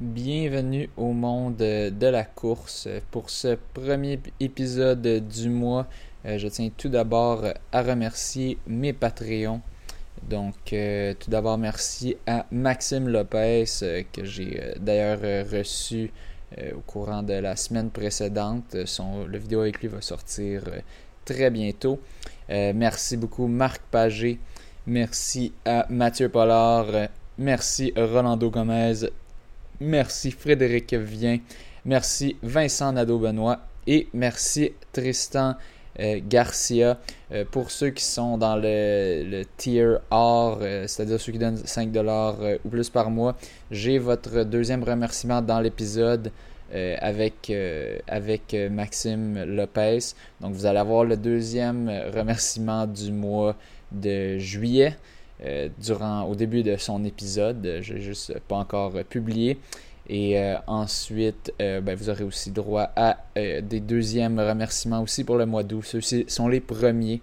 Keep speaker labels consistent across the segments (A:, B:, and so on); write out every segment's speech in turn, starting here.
A: bienvenue au monde de la course. Pour ce premier épisode du mois, euh, je tiens tout d'abord à remercier mes Patreons. Donc, euh, tout d'abord, merci à Maxime Lopez, euh, que j'ai d'ailleurs reçu au courant de la semaine précédente. Son, le vidéo avec lui va sortir très bientôt. merci beaucoup, Marc Pagé. Merci à Mathieu Pollard. Merci Rolando Gomez. Merci Frédéric Vien. Merci Vincent Nadeau-Benoît. Et merci Tristan euh, Garcia. Euh, pour ceux qui sont dans le, tier R, euh, c'est-à-dire ceux qui donnent 5$ ou plus par mois, j'ai votre deuxième remerciement dans l'épisode. avec Maxime Lopez. Donc vous allez avoir le deuxième remerciement du mois de juillet. Euh, durant, au début de son épisode. Je n'ai juste pas encore publié. Et euh, ensuite, euh, ben, vous aurez aussi droit à des deuxièmes remerciements aussi pour le mois d'août. Ceux-ci sont les premiers.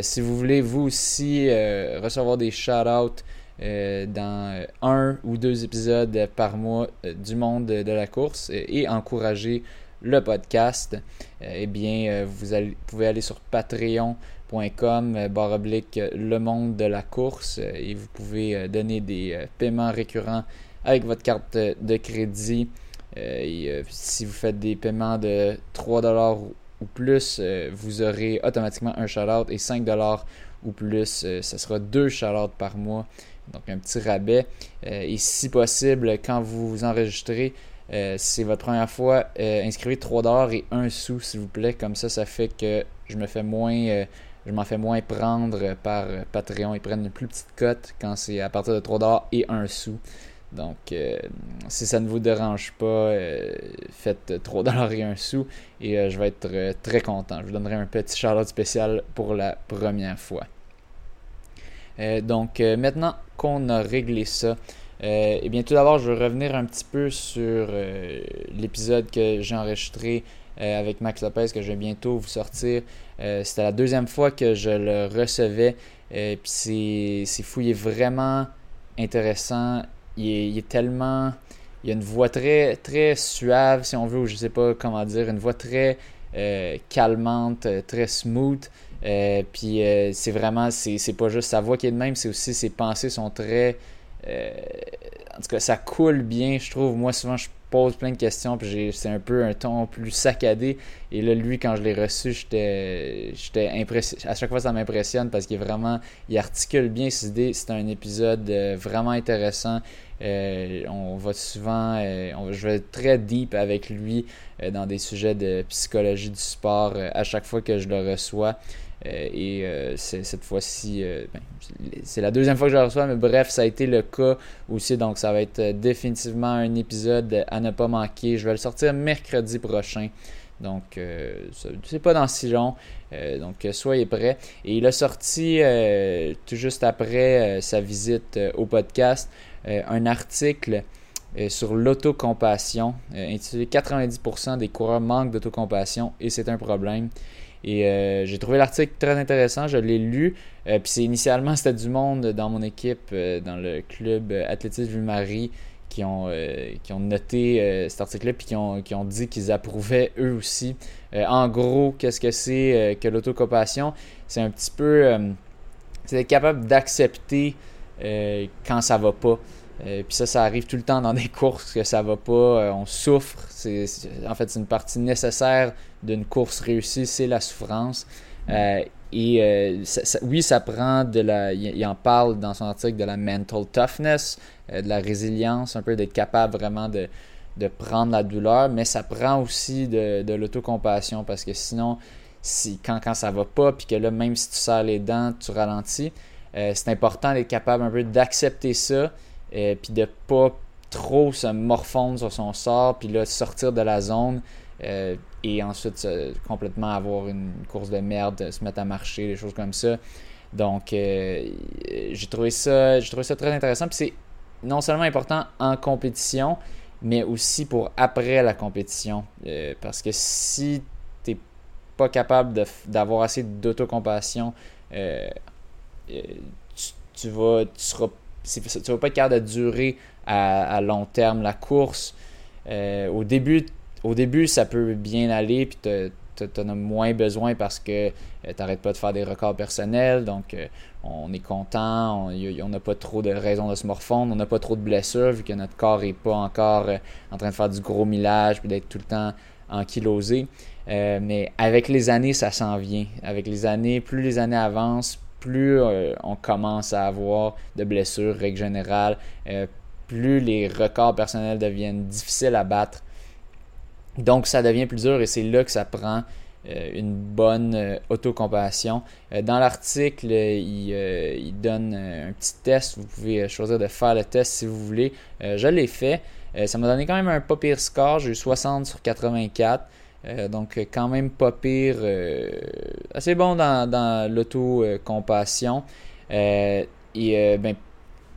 A: si vous voulez vous aussi recevoir des shout-outs dans un ou deux épisodes par mois du monde de la course et encourager le podcast, eh bien, vous, vous pouvez aller sur Patreon .com euh, barre oblique le monde de la course euh, et vous pouvez euh, donner des paiements récurrents avec votre carte de crédit. Et, si vous faites des paiements de 3$ ou plus, vous aurez automatiquement un shout-out et 5$ ou plus, ce sera deux shout par mois. Donc un petit rabais. et si possible, quand vous vous enregistrez, c'est votre première fois, inscrivez 3$ et 1 sou s'il vous plaît. Comme ça, ça fait que je me fais moins je m'en fais moins prendre par Patreon. Ils prennent une plus petite cote quand c'est à partir de 3$ et 1 sou. Donc, euh, si ça ne vous dérange pas, euh, faites 3$ et 1 sou et euh, je vais être très content. Je vous donnerai un petit charlotte spécial pour la première fois. donc, maintenant qu'on a réglé ça, eh bien, tout d'abord, je vais revenir un petit peu sur l'épisode que j'ai enregistré euh, avec Max Lopez que je vais bientôt vous sortir. Euh, c'était la deuxième fois que je le recevais. Euh, puis c'est fou, il est vraiment intéressant. Il est, tellement. Il a une voix très, très suave, si on veut, ou je sais pas comment dire, une voix très calmante, très smooth. puis c'est vraiment, c'est pas juste sa voix qui est de même, c'est aussi ses pensées sont très. en tout cas, ça coule bien, je trouve. Moi, souvent, je pose plein de questions, puis c'est un peu un ton plus saccadé. Et là, lui, quand je l'ai reçu, j'étais impressionné. À chaque fois, ça m'impressionne parce qu'il vraiment, il articule bien ses idées. C'est un épisode euh, vraiment intéressant. Euh, on va souvent, euh, je vais très deep avec lui dans des sujets de psychologie du sport à chaque fois que je le reçois. Euh, et euh, cette fois-ci, euh, ben, c'est la deuxième fois que je le reçois, mais bref, ça a été le cas aussi. Donc, ça va être définitivement un épisode à ne pas manquer. Je vais le sortir mercredi prochain. Donc, c'est pas dans si long. donc, soyez prêts. Et il a sorti tout juste après sa visite au podcast un article sur l'autocompassion intitulé 90% des coureurs manquent d'autocompassion et c'est un problème. Et euh, j'ai trouvé l'article très intéressant, je l'ai lu. Euh, puis c'est initialement c'était du monde dans mon équipe, euh, dans le club athlétisme Ville-Marie, qui ont, qui ont noté cet article-là puis qui ont, qui ont dit qu'ils approuvaient eux aussi. en gros, qu'est-ce que c'est que l'autocompassion? C'est un petit peu. c'est être capable d'accepter quand ça va pas. Euh, puis ça, ça arrive tout le temps dans des courses que ça va pas, euh, on souffre. C'est, en fait, c'est une partie nécessaire d'une course réussie, c'est la souffrance. Euh, et oui, ça prend de la. Il, en parle dans son article de la mental toughness, de la résilience, un peu d'être capable vraiment de, de, prendre la douleur, mais ça prend aussi de, de l'autocompassion parce que sinon, si, quand, quand ça va pas, puis que là, même si tu serres les dents, tu ralentis, c'est important d'être capable un peu d'accepter ça euh, puis de pas trop se morfondre sur son sort, puis là, sortir de la zone euh, et ensuite complètement avoir une course de merde, se mettre à marcher, des choses comme ça. Donc, euh, j'ai trouvé ça, trouvé ça très intéressant. Puis c'est non seulement important en compétition, mais aussi pour après la compétition. parce que si tu n'es pas capable d'avoir assez d'autocompassion, tu, tu, vas, tu seras tu vas pas être capable de durer à, long terme la course. au, début, au début, ça peut bien aller, puis tu en as moins besoin parce que tu n'arrêtes pas de faire des records personnels. Donc, on est content, on n'a pas trop de raisons de se morfondre, on n'a pas trop de blessures vu que notre corps n'est pas encore en train de faire du gros millage puis d'être tout le temps ankylosé. Euh, mais avec les années, ça s'en vient. Avec les années, plus les années avancent, plus euh, on commence à avoir de blessures, règle générale, euh, plus les records personnels deviennent difficiles à battre. Donc ça devient plus dur et c'est là que ça prend une bonne autocompassion. dans l'article, il, il, donne un petit test. Vous pouvez choisir de faire le test si vous voulez. je l'ai fait. ça m'a donné quand même un pas pire score. J'ai eu 60 sur 84. Euh, donc, quand même pas pire. Euh, assez bon dans, dans l'auto-compassion. Euh, et ben,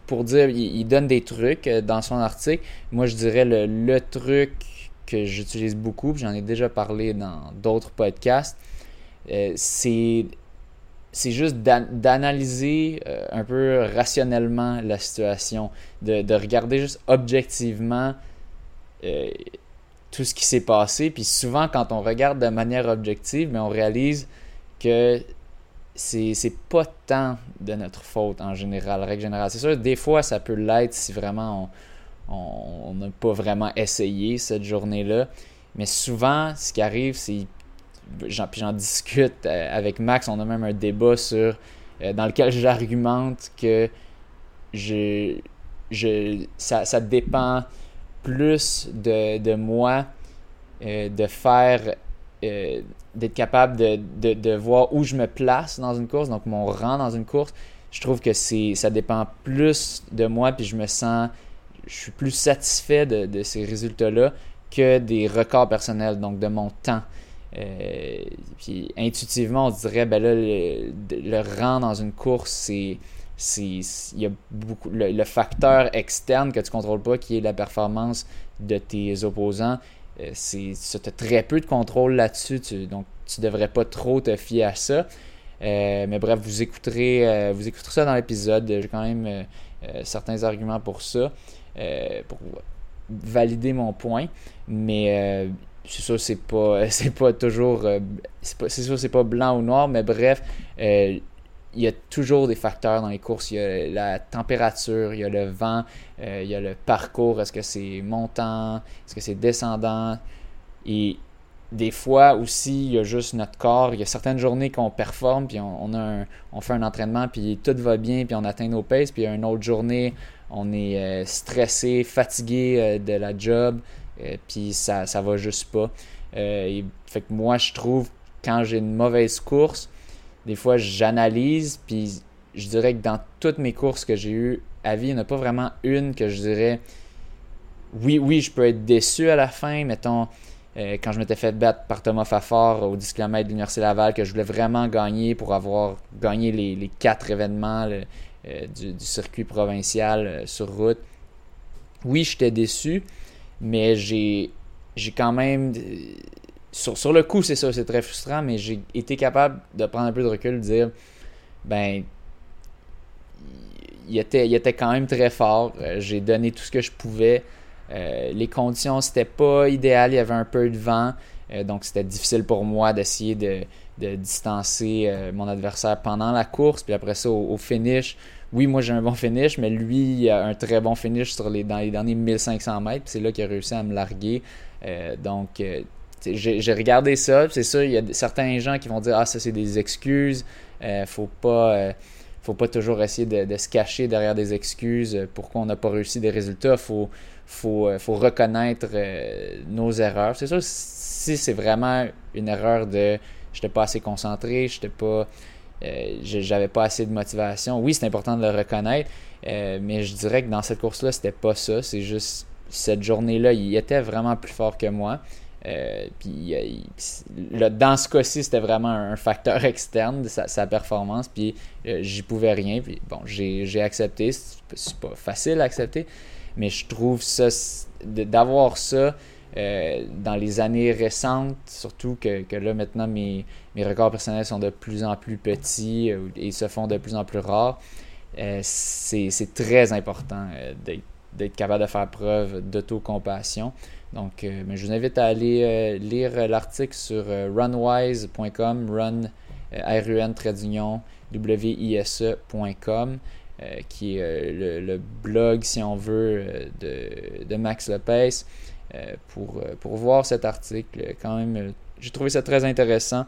A: pour dire, il, donne des trucs dans son article. Moi, je dirais le, truc que j'utilise beaucoup, j'en ai déjà parlé dans d'autres podcasts, c'est c'est juste d'analyser un peu rationnellement la situation, de, de regarder juste objectivement tout ce qui s'est passé. Puis souvent, quand on regarde de manière objective, mais on réalise que c'est, pas tant de notre faute en général, règle générale. C'est sûr, des fois, ça peut l'être si vraiment on n'a pas vraiment essayé cette journée-là. Mais souvent, ce qui arrive, c'est. Puis j'en discute euh, avec Max, on a même un débat sur. Euh, dans lequel j'argumente que je, je, ça, ça dépend plus de, moi, euh, de faire, euh, d'être capable de, voir où je me place dans une course, donc mon rang dans une course. Je trouve que c'est, ça dépend plus de moi, puis je me sens, je suis plus satisfait de, ces résultats-là que des records personnels, donc de mon temps. Euh, puis intuitivement, on dirait, ben là, le rang dans une course, c'est il y a beaucoup le, facteur externe que tu contrôles pas qui est la performance de tes opposants euh, c'est tu as très peu de contrôle là-dessus donc tu devrais pas trop te fier à ça. Euh, mais bref vous écouterez euh, vous écouterez ça dans l'épisode. J'ai quand même certains arguments pour ça pour valider mon point. Mais c'est sûr c'est pas c'est pas toujours c'est sûr c'est pas blanc ou noir mais bref il y a toujours des facteurs dans les courses. Il y a la température, il y a le vent, euh, il y a le parcours. Est-ce que c'est montant? Est-ce que c'est descendant? Et des fois aussi, il y a juste notre corps. Il y a certaines journées qu'on performe, puis on, fait un entraînement, puis tout va bien, puis on atteint nos paces. Puis il y a une autre journée, on est euh, stressé, fatigué euh, de la job, puis ça, ça va juste pas. fait que moi, je trouve, quand j'ai une mauvaise course, des fois, j'analyse, puis je dirais que dans toutes mes courses que j'ai eues à vie, il n'y en a pas vraiment une que je dirais oui, oui, je peux être déçu à la fin. Mettons, euh, quand je m'étais fait battre par Thomas Fafard au 10 km de l'Université Laval, que je voulais vraiment gagner pour avoir gagné les, quatre événements euh, du, circuit provincial euh, sur route. Oui, j'étais déçu, mais j'ai quand même sur, le coup, c'est ça, c'est très frustrant, mais j'ai été capable de prendre un peu de recul, de dire, ben, il était, il était quand même très fort. Euh, j'ai donné tout ce que je pouvais. Euh, les conditions, c'était pas idéal. Il y avait un peu de vent. Euh, donc, c'était difficile pour moi d'essayer de, distancer mon adversaire pendant la course. Puis après ça, au, finish, oui, moi j'ai un bon finish, mais lui, il a un très bon finish sur les, dans les derniers 1500 mètres. C'est là qu'il a réussi à me larguer. donc, j'ai regardé ça, c'est ça, il y a certains gens qui vont dire Ah, ça c'est des excuses, euh, faut pas. Euh, faut pas toujours essayer de, se cacher derrière des excuses euh, pourquoi on n'a pas réussi des résultats. Faut, faut, faut reconnaître nos erreurs. C'est sûr, si c'est vraiment une erreur de j'étais pas assez concentré, j'étais pas. j'avais pas assez de motivation. Oui, c'est important de le reconnaître, mais je dirais que dans cette course-là, c'était pas ça. C'est juste cette journée-là, il était vraiment plus fort que moi. Euh, puis euh, dans ce cas-ci, c'était vraiment un facteur externe de sa, performance, puis euh, j'y pouvais rien. Bon, j'ai accepté. C'est pas facile à accepter, mais je trouve ça d'avoir ça dans les années récentes, surtout que, là maintenant mes, mes, records personnels sont de plus en plus petits et se font de plus en plus rares. c'est très important d'être capable de faire preuve d'autocompassion. Donc, mais je vous invite à aller lire l'article sur runwise.com, run, r u n wise.com. qui est le, blog, si on veut, de, Max Lopez. Euh, pour, euh, pour voir cet article. Quand même, euh, j'ai trouvé ça très intéressant.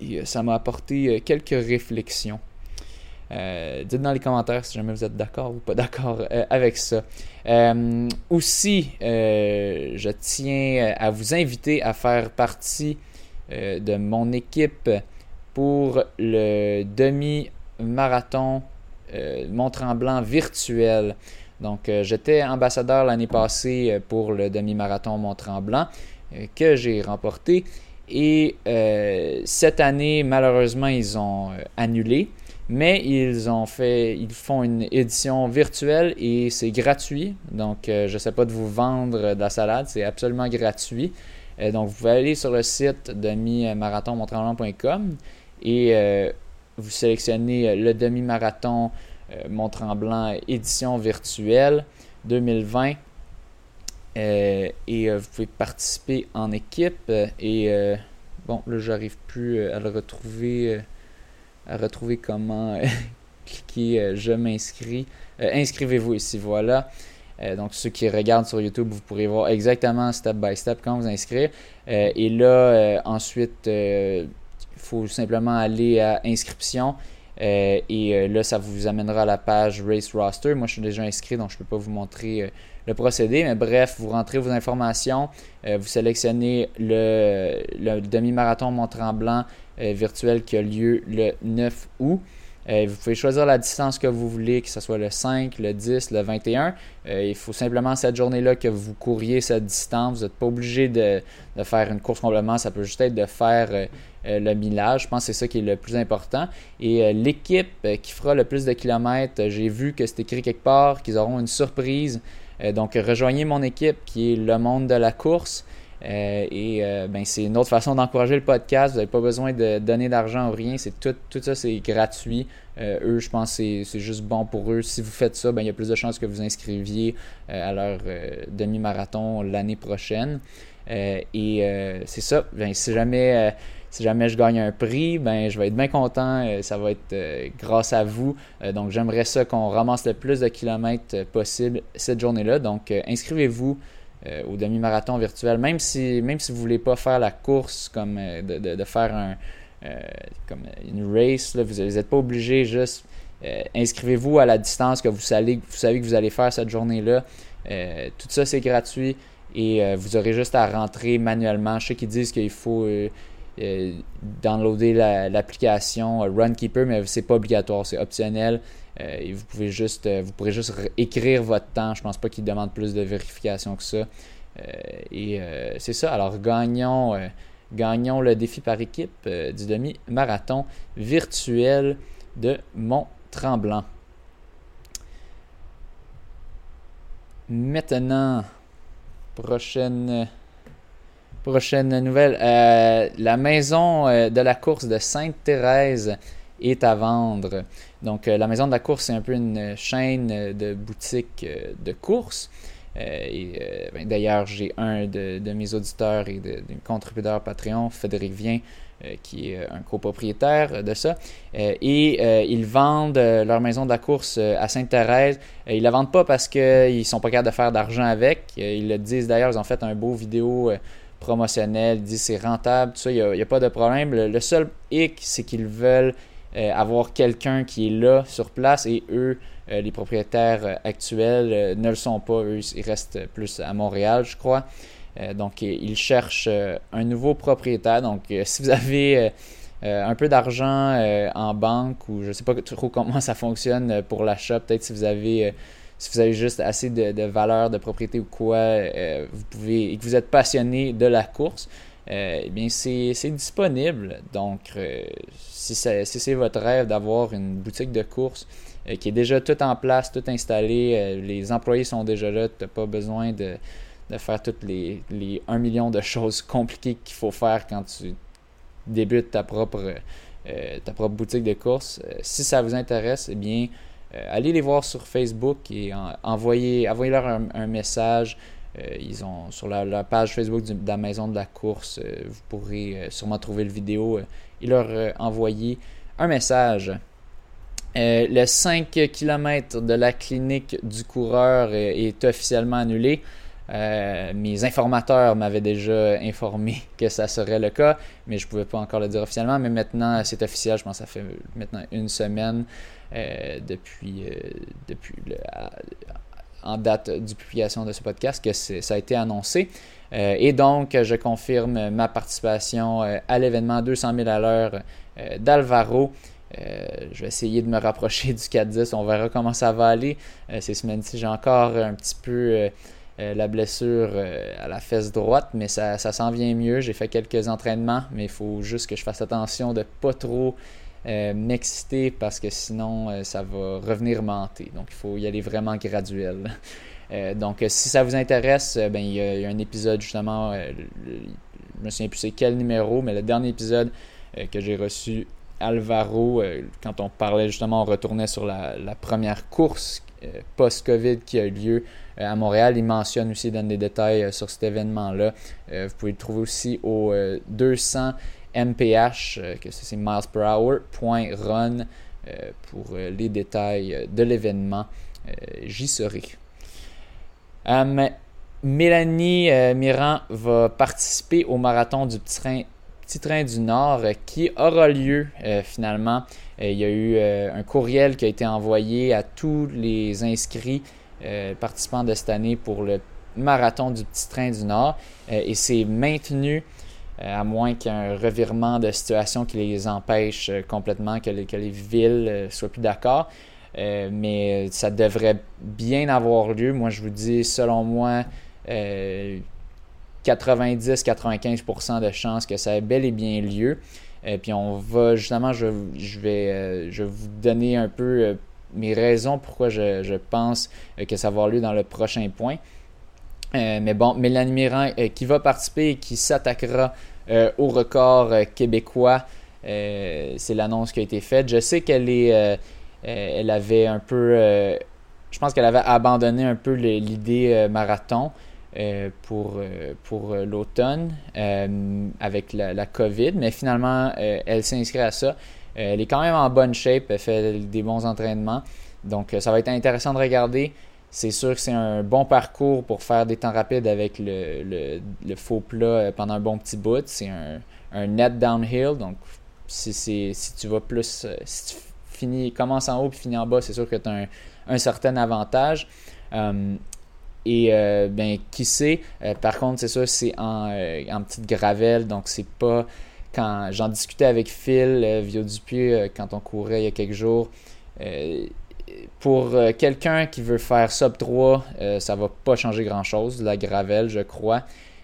A: et ça m'a apporté quelques réflexions. Dites dans les commentaires si jamais vous êtes d'accord ou pas d'accord avec ça. aussi, je tiens à vous inviter à faire partie de mon équipe pour le demi-marathon Mont-Tremblant virtuel. Donc, euh, j'étais ambassadeur l'année passée euh, pour le demi-marathon Mont-Tremblant euh, que j'ai remporté. Et cette année, malheureusement, ils ont annulé. Mais ils ont fait, ils font une édition virtuelle et c'est gratuit. Donc, je ne sais pas de vous vendre de la salade, c'est absolument gratuit. donc, vous pouvez aller sur le site demi-marathon-mont-tremblant.com et vous sélectionnez le demi-marathon euh, Mont-Tremblant édition virtuelle 2020. Euh, et euh, vous pouvez participer en équipe. et bon, là, j'arrive plus à le retrouver, à retrouver comment cliquer je m'inscris. Inscrivez-vous ici, voilà. donc, ceux qui regardent sur YouTube, vous pourrez voir exactement step by step quand vous inscrire. et là, ensuite, il faut simplement aller à inscription euh, et euh, là, ça vous amènera à la page Race Roster. Moi, je suis déjà inscrit, donc je ne peux pas vous montrer euh, le procédé. Mais bref, vous rentrez vos informations, vous sélectionnez le, le demi-marathon Mont-Tremblant virtuel qui a lieu le 9 août. vous pouvez choisir la distance que vous voulez, que ce soit le 5, le 10, le 21. il faut simplement cette journée-là que vous couriez cette distance. Vous n'êtes pas obligé de, faire une course complètement. Ça peut juste être de faire euh, le millage. Je pense que c'est ça qui est le plus important. Et euh, l'équipe euh, qui fera le plus de kilomètres, j'ai vu que c'est écrit quelque part qu'ils auront une surprise. donc, rejoignez mon équipe qui est le monde de la course. Et ben, c'est une autre façon d'encourager le podcast. Vous n'avez pas besoin de donner d'argent ou rien. C'est tout, tout ça, c'est gratuit. eux, je pense que c'est juste bon pour eux. Si vous faites ça, ben, il y a plus de chances que vous inscriviez à leur demi-marathon l'année prochaine. et c'est ça. Ben, si jamais si jamais je gagne un prix, ben je vais être bien content. Euh, ça va être euh, grâce à vous. Euh, donc j'aimerais ça qu'on ramasse le plus de kilomètres possible cette journée-là. Donc inscrivez-vous au demi-marathon virtuel, même si même si vous voulez pas faire la course comme de, faire un comme une race, vous n'êtes pas obligé juste inscrivez-vous à la distance que vous savez, vous savez que vous allez faire cette journée-là. tout ça c'est gratuit et vous aurez juste à rentrer manuellement. Je sais qu'ils disent qu'il faut euh, downloader l'application euh, Runkeeper, mais c'est pas obligatoire, c'est optionnel. Euh, et vous pouvez juste, vous pourrez juste écrire votre temps. Je pense pas qu'il demande plus de vérification que ça. et c'est ça. Alors gagnons, gagnons le défi par équipe du demi-marathon virtuel de Mont-Tremblant. Maintenant, prochaine Prochaine nouvelle. Euh, la maison euh, de la course de Sainte-Thérèse est à vendre. Donc, euh, la maison de la course, c'est un peu une chaîne de boutiques de course. Ben, d'ailleurs, j'ai un de, mes auditeurs et de, de contributeurs Patreon, Frédéric Vien, qui est un copropriétaire de ça. et ils vendent leur maison de la course à Sainte-Thérèse. ils la vendent pas parce qu'ils ne sont pas capables de faire d'argent avec. ils le disent d'ailleurs, ils ont fait un beau vidéo promotionnel, dit c'est rentable, tout ça, il n'y a, pas de problème. Le, seul hic, c'est qu'ils veulent euh, avoir quelqu'un qui est là sur place et eux, euh, les propriétaires euh, actuels, ne le sont pas. Eux, ils restent plus à Montréal, je crois. donc, ils cherchent un nouveau propriétaire. Donc, si vous avez un peu d'argent en banque ou je ne sais pas trop comment ça fonctionne pour l'achat, peut-être si vous avez si vous avez juste assez de, valeur de propriété ou quoi, vous pouvez, et que vous êtes passionné de la course, euh, eh bien c'est disponible. Donc, euh, si c'est votre rêve d'avoir une boutique de course qui est déjà tout en place, tout installé, les employés sont déjà là, tu n'as pas besoin de, faire toutes les, les 1 million de choses compliquées qu'il faut faire quand tu débutes ta propre, boutique de course. si ça vous intéresse, eh bien, allez les voir sur Facebook et envoyez, leur un, message. Ils ont sur la, page Facebook de la maison de la course, vous pourrez sûrement trouver le vidéo et leur envoyer un message. le 5 km de la clinique du coureur est officiellement annulé. Euh, mes informateurs m'avaient déjà informé que ça serait le cas, mais je ne pouvais pas encore le dire officiellement. Mais maintenant, c'est officiel. Je pense que ça fait maintenant une semaine euh, depuis, euh, depuis en date de publication de ce podcast que ça a été annoncé. et donc, je confirme ma participation à l'événement 200 000 à l'heure d'Alvaro. je vais essayer de me rapprocher du 4-10. On verra comment ça va aller. ces semaines-ci, j'ai encore un petit peu euh, la blessure euh, à la fesse droite, mais ça, ça s'en vient mieux. J'ai fait quelques entraînements, mais il faut juste que je fasse attention de ne pas trop euh, m'exciter parce que sinon ça va revenir mentir. Donc il faut y aller vraiment graduel. donc si ça vous intéresse, ben, il, y a, un épisode justement, je me souviens plus c'est quel numéro, mais le dernier épisode que j'ai reçu Alvaro, quand on parlait justement, on retournait sur la, la première course post-Covid qui a eu lieu euh, à Montréal. Il mentionne aussi, donne des détails euh, sur cet événement-là. Euh, vous pouvez le trouver aussi au 200 mph, que c'est miles per hour, run, pour les détails de l'événement. J'y serai. Mélanie Mirand va participer au marathon du petit train, du Nord qui aura lieu finalement. il y a eu un courriel qui a été envoyé à tous les inscrits euh, participants de cette année pour le marathon du Petit Train du Nord euh, et c'est maintenu euh, à moins qu'il y ait un revirement de situation qui les empêche complètement, que les, que les villes soient plus d'accord. mais ça devrait bien avoir lieu. Moi, je vous dis, selon moi, 90-95% de chances que ça ait bel et bien lieu. puis on va justement, je, vais, je vais vous donner un peu mes raisons pourquoi je, pense euh, que ça va avoir lieu dans le prochain point. Euh, mais bon, Mélanie Mirand euh, qui va participer et qui s'attaquera au record québécois, c'est l'annonce qui a été faite. Je sais qu'elle est, elle avait un peu, je pense qu'elle avait abandonné un peu l'idée marathon. pour, pour l'automne avec la, la, COVID, mais finalement, elle s'inscrit à ça. Euh, elle est quand même en bonne shape, elle fait des bons entraînements. Donc, euh, ça va être intéressant de regarder. C'est sûr que c'est un bon parcours pour faire des temps rapides avec le, faux plat euh, pendant un bon petit bout. C'est un, net downhill. Donc, si, si tu vas plus. Si tu finis, commences en haut et finis en bas, c'est sûr que tu as un, certain avantage. et ben, qui sait, par contre, c'est sûr, c'est en, en petite gravelle, donc c'est pas quand j'en discutais avec Phil euh, Vieux Dupuis euh, quand on courait il y a quelques jours, euh, pour quelqu'un qui veut faire sub 3, ça va pas changer grand chose, la gravelle, je crois.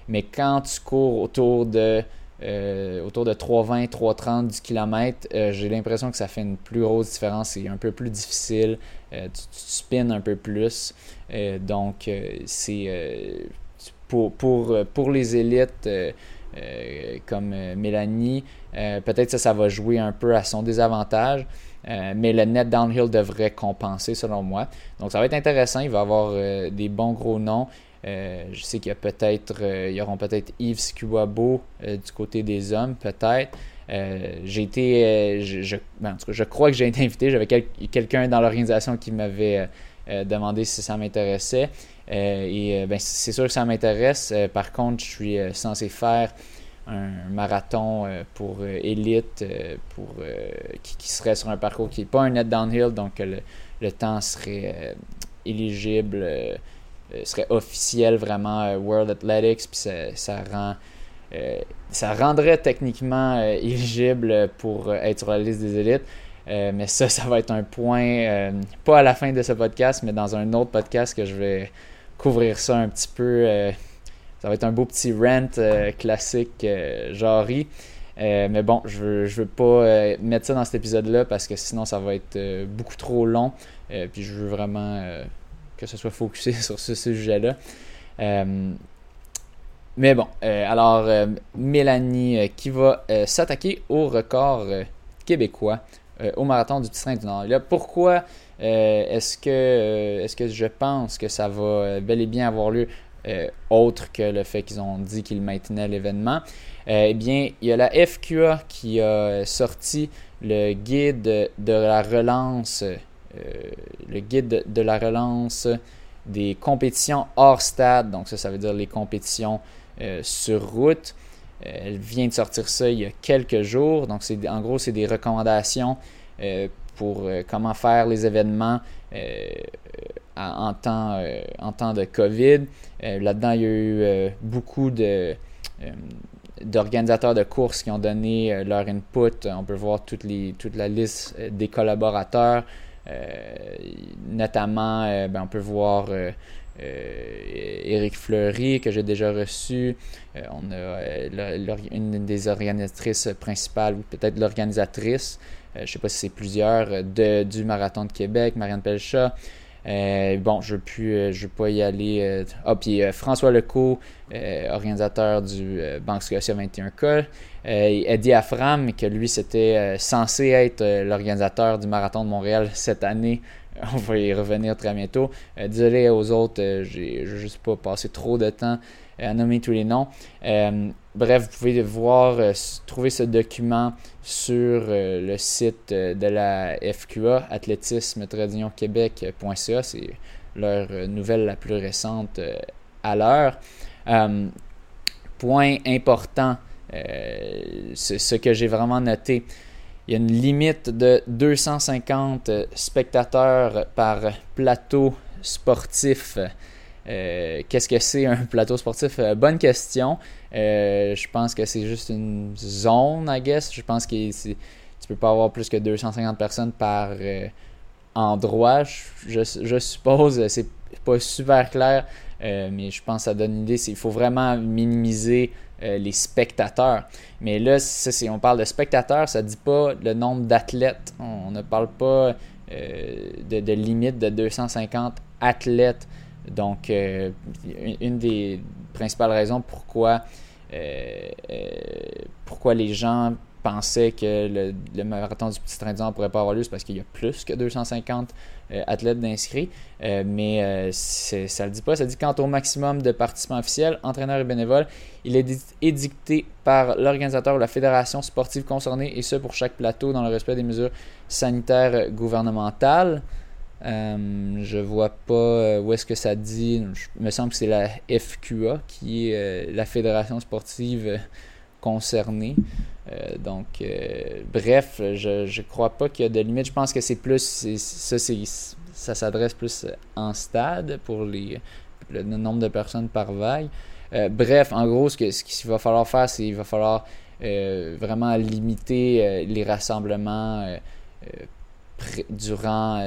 A: Mais quand tu cours autour de autour de 3,20, 3,30 du kilomètre, j'ai l'impression que ça fait une plus grosse différence. C'est un peu plus difficile. tu, tu un peu plus. donc, c'est pour, pour, pour les élites euh, comme euh, Mélanie, euh, peut-être que ça, va jouer un peu à son désavantage. mais le net downhill devrait compenser selon moi. Donc ça va être intéressant. Il va y avoir des bons gros noms. je sais qu'il y a peut-être, il y auront peut-être Yves Scuabo du côté des hommes, peut-être. j'ai été, je, ben, je, crois que j'ai été invité. J'avais quelqu'un dans l'organisation qui m'avait demandé si ça m'intéressait. Euh, et euh, ben, c'est sûr que ça m'intéresse. Euh, par contre, je suis censé faire un marathon pour élite pour, qui, serait sur un parcours qui n'est pas un net downhill, donc le, temps serait éligible, serait officiel vraiment World Athletics, puis ça, rend ça rendrait techniquement éligible pour être sur la liste des élites. mais ça, ça va être un point, pas à la fin de ce podcast, mais dans un autre podcast que je vais couvrir ça un petit peu. Euh, ça va être un beau petit rant euh, classique euh, jarry. mais bon, je veux, veux pas mettre ça dans cet épisode-là parce que sinon ça va être beaucoup trop long. puis je veux vraiment que ce soit focusé sur ce sujet-là. mais bon, alors Mélanie qui va s'attaquer au record québécois au marathon du Petit du Nord. Là, pourquoi est-ce que, est que je pense que ça va bel et bien avoir lieu autre que le fait qu'ils ont dit qu'ils maintenaient l'événement? eh bien, il y a la FQA qui a sorti le guide de la relance, le guide de la relance des compétitions hors stade. Donc ça, ça veut dire les compétitions sur route. Euh, elle vient de sortir ça il y a quelques jours. Donc, en gros, c'est des recommandations euh, pour euh, comment faire les événements en, temps, en temps de COVID. là-dedans, il y a eu beaucoup de, d'organisateurs de courses qui ont donné leur input. On peut voir toute, la liste des collaborateurs. notamment, ben, on peut voir Éric Fleury, que j'ai déjà reçu. Euh, on a euh, une des organisatrices principales, ou peut-être l'organisatrice, euh, je ne sais pas si c'est plusieurs, de, du Marathon de Québec, Marianne Pelchat. bon, je ne veux pas y aller. Ah, puis François Lecault, organisateur du Banque Scotia 21 k Eddie Afram, que lui, c'était censé être l'organisateur du Marathon de Montréal cette année, on va y revenir très bientôt. Euh, désolé aux autres, euh, j'ai juste pas passé trop de temps à nommer tous les noms. Euh, bref, vous pouvez voir, trouver ce document sur le site de la FQA, athlétisme québecca C'est leur nouvelle la plus récente à l'heure. point important, ce que j'ai vraiment noté, il y a une limite de 250 spectateurs par plateau sportif. Euh, qu'est-ce que c'est un plateau sportif? Euh, bonne question. Euh, je pense que c'est juste une zone, I guess. Je pense que tu peux pas avoir plus que 250 personnes par endroit. Je, je suppose, c'est pas super clair, mais je pense que ça donne une idée. Il faut vraiment minimiser les spectateurs. Mais là, si on parle de spectateurs, ça dit pas le nombre d'athlètes. On, ne parle pas euh, de, limite de 250 athlètes. Donc, euh, une des principales raisons pourquoi, pourquoi les gens pensaient que le, marathon du Petit Train Nord ne pourrait pas avoir lieu, c'est parce qu'il y a plus que 250 euh, athlètes d'inscrits. Euh, mais euh, ça ne le dit pas. Ça dit quant au maximum de participants officiels, entraîneurs et bénévoles, il est édicté par l'organisateur ou la fédération sportive concernée, et ce pour chaque plateau dans le respect des mesures sanitaires gouvernementales. Je vois pas où est-ce que ça dit. Il me semble que c'est la FQA qui est la fédération sportive concernée. donc, bref, je ne crois pas qu'il y a de limite. Je pense que c'est plus. Ça, ça s'adresse plus en stade pour les, le nombre de personnes par vague. Euh, bref, en gros, ce qu'il ce va falloir faire, c'est qu'il va falloir euh, vraiment limiter euh, les rassemblements durant,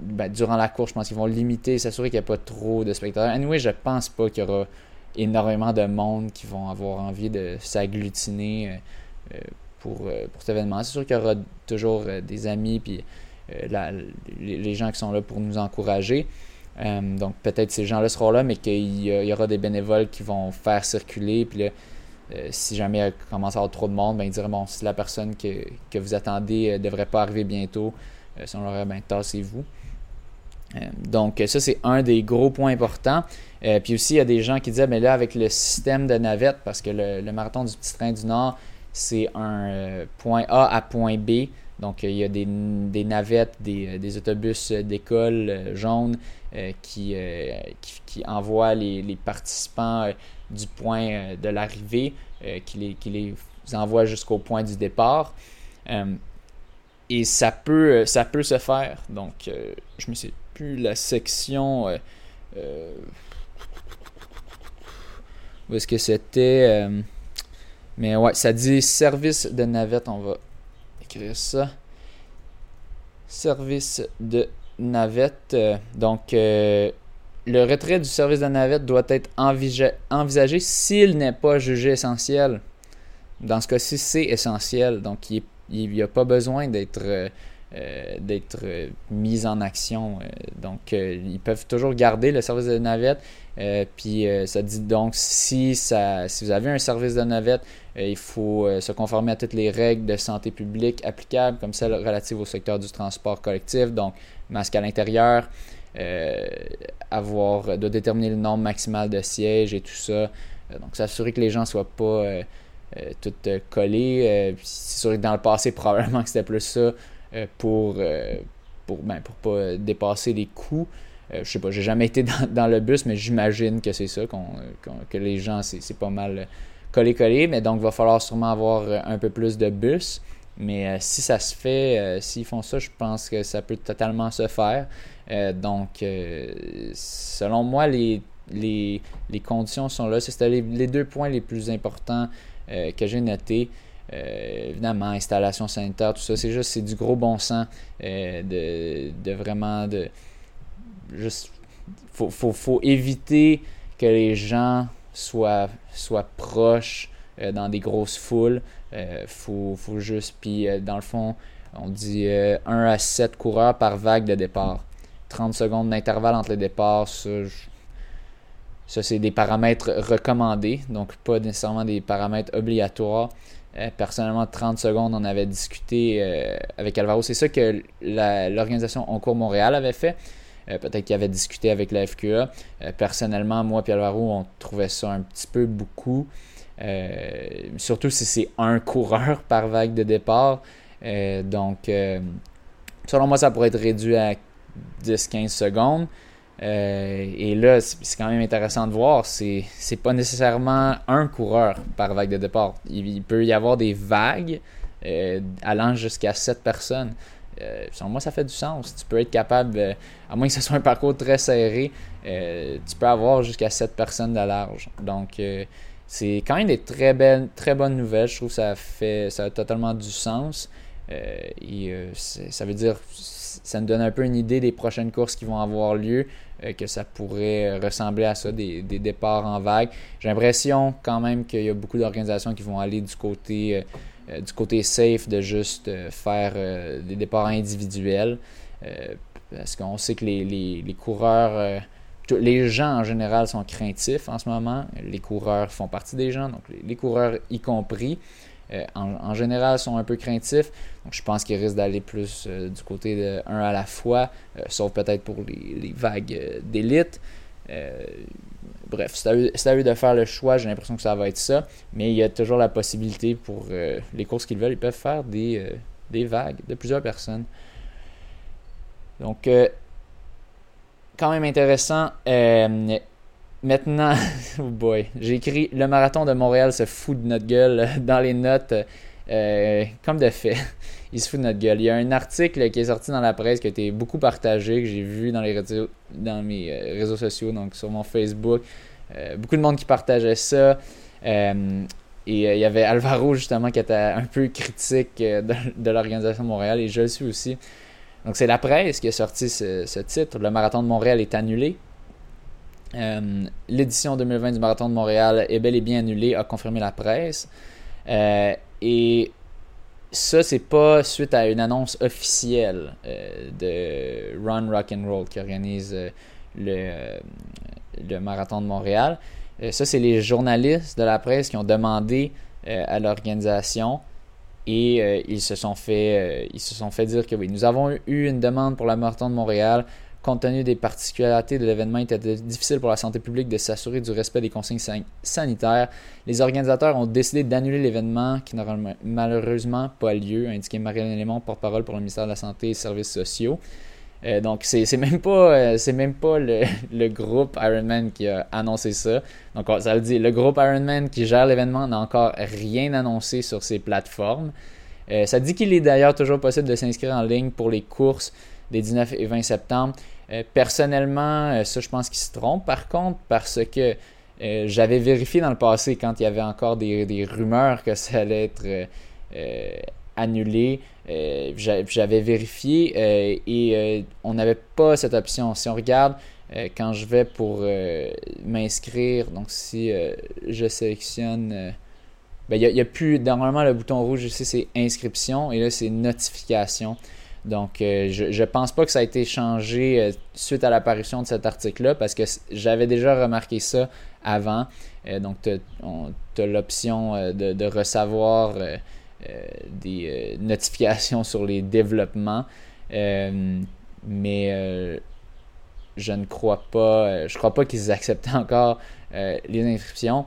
A: ben, durant la course. Je pense qu'ils vont limiter, s'assurer qu'il n'y a pas trop de spectateurs. Anyway, je pense pas qu'il y aura énormément de monde qui vont avoir envie de s'agglutiner pour, pour cet événement. C'est sûr qu'il y aura toujours des amis puis les, gens qui sont là pour nous encourager. donc peut-être ces gens-là seront là, mais qu'il y, aura des bénévoles qui vont faire circuler. Puis là, si jamais il commence à avoir trop de monde, ben, ils diraient bon, si la personne que, que vous attendez ne devrait pas arriver bientôt, si on leur ben, tassez-vous. Donc, ça, c'est un des gros points importants. puis aussi, il y a des gens qui disaient, mais là, avec le système de navette, parce que le, marathon du Petit Train du Nord, c'est un point A à point B. Donc, il y a des, navettes, des, autobus d'école jaunes qui, qui, envoient les, participants du point de l'arrivée, qui les, qui, les, envoient jusqu'au point du départ. et ça peut, ça peut se faire. Donc, je me sais la section. où est-ce que c'était Mais ouais, ça dit service de navette. On va ça. Service de navette. Euh, donc, euh, le retrait du service de navette doit être envisagé s'il n'est pas jugé essentiel. Dans ce cas-ci, c'est essentiel. Donc, il n'y a pas besoin d'être d'être mis en action. donc, ils peuvent toujours garder le service de navette. puis, ça dit donc, si, ça, si vous avez un service de navette, il faut se conformer à toutes les règles de santé publique applicables, comme celles relatives au secteur du transport collectif, donc masque à l'intérieur, avoir de déterminer le nombre maximal de sièges et tout ça. donc, s'assurer que les gens ne soient pas euh, tout euh. Euh, c'est sûr que dans le passé, probablement que c'était plus ça pour, pour, ben, pour pas dépasser les coûts. je sais pas, j'ai jamais été dans, le bus, mais j'imagine que c'est ça, que les gens, c'est pas mal collé-collé. Mais donc, il va falloir sûrement avoir un peu plus de bus. Mais si ça se fait, s'ils font ça, je pense que ça peut totalement se faire. donc, selon moi, les, les, conditions sont là. C'était les, deux points les plus importants euh, que j'ai noté. Euh, évidemment, installation sanitaire, tout ça, c'est juste c'est du gros bon sens euh, de, vraiment de juste faut, faut, éviter que les gens soient, soient proches dans des grosses foules. faut, faut juste, puis dans le fond, on dit 1 à 7 coureurs par vague de départ. 30 secondes d'intervalle entre les départs, ça, ça, c'est des paramètres recommandés, donc pas nécessairement des paramètres obligatoires. Euh, personnellement, 30 secondes, on avait discuté euh, avec Alvaro. C'est ça que l'organisation Encours Montréal avait fait. Euh, peut-être qu'il avait discuté avec la FQA. personnellement, moi et Alvaro, on trouvait ça un petit peu beaucoup. surtout si c'est un coureur par vague de départ. donc, selon moi, ça pourrait être réduit à 10-15 secondes. Euh, et là, c'est quand même intéressant de voir, c'est pas nécessairement un coureur par vague de départ. Il, peut y avoir des vagues euh, allant jusqu'à 7 personnes. Euh, selon moi, ça fait du sens. Tu peux être capable, à moins que ce soit un parcours très serré, tu peux avoir jusqu'à 7 personnes de large. Donc, c'est quand même des très belles, très bonnes nouvelles. Je trouve que ça fait, ça a totalement du sens. et ça veut dire, ça nous donne un peu une idée des prochaines courses qui vont avoir lieu. Euh, que ça pourrait ressembler à ça, des, départs en vague. J'ai l'impression quand même qu'il y a beaucoup d'organisations qui vont aller du côté, euh, euh, du côté safe de juste faire des départs individuels. parce qu'on sait que les, les, coureurs les gens en général sont craintifs en ce moment. Les coureurs font partie des gens, donc les coureurs y compris. Euh, en, général, sont un peu craintifs. Donc, je pense qu'ils risquent d'aller plus euh, du côté de un à la fois, euh, sauf peut-être pour les, vagues d'élite. bref, c'est à, eux, de faire le choix. J'ai l'impression que ça va être ça. Mais il y a toujours la possibilité pour les courses qu'ils veulent. Ils peuvent faire des, des vagues de plusieurs personnes. Donc, quand même intéressant. Maintenant, oh boy, j'ai écrit Le marathon de Montréal se fout de notre gueule dans les notes, euh, comme de fait. Il se fout de notre gueule. Il y a un article qui est sorti dans la presse qui a été beaucoup partagé, que j'ai vu dans, les réseaux, dans mes euh, réseaux sociaux, donc sur mon Facebook. Euh, beaucoup de monde qui partageait ça. et il y avait Alvaro justement qui était un peu critique de, l'organisation Montréal et je le suis aussi. Donc c'est la presse qui a sorti ce titre. Le marathon de Montréal est annulé. Euh, l'édition 2020 du Marathon de Montréal est bel et bien annulée, a confirmé la presse. Euh, et ça, c'est pas suite à une annonce officielle euh, de Run Rock and Roll qui organise le, le, Marathon de Montréal. ça, c'est les journalistes de la presse qui ont demandé à l'organisation et ils se sont fait ils se sont fait dire que oui, nous avons eu une demande pour le Marathon de Montréal Compte tenu des particularités de l'événement, il était difficile pour la santé publique de s'assurer du respect des consignes sanitaires. Les organisateurs ont décidé d'annuler l'événement qui n'aura malheureusement pas lieu, a indiqué Marianne Lémon, porte-parole pour le ministère de la Santé et des Services sociaux. Euh, donc, c'est même pas, euh, même pas le, groupe Ironman qui a annoncé ça. Donc, ça le dit, le groupe Ironman qui gère l'événement n'a encore rien annoncé sur ses plateformes. Euh, ça dit qu'il est d'ailleurs toujours possible de s'inscrire en ligne pour les courses des 19 et 20 septembre. Euh, personnellement, euh, ça, je pense qu'il se trompe par contre, parce que euh, j'avais vérifié dans le passé quand il y avait encore des, rumeurs que ça allait être annulé. j'avais vérifié et on n'avait pas cette option. Si on regarde, quand je vais pour m'inscrire, donc si je sélectionne, ben, il n'y a, plus, normalement le bouton rouge ici c'est inscription et là c'est notification. Donc, je ne pense pas que ça a été changé suite à l'apparition de cet article-là parce que j'avais déjà remarqué ça avant. donc, tu as, l'option de, recevoir des notifications sur les développements. mais je ne crois pas, je crois pas qu'ils acceptent encore les inscriptions.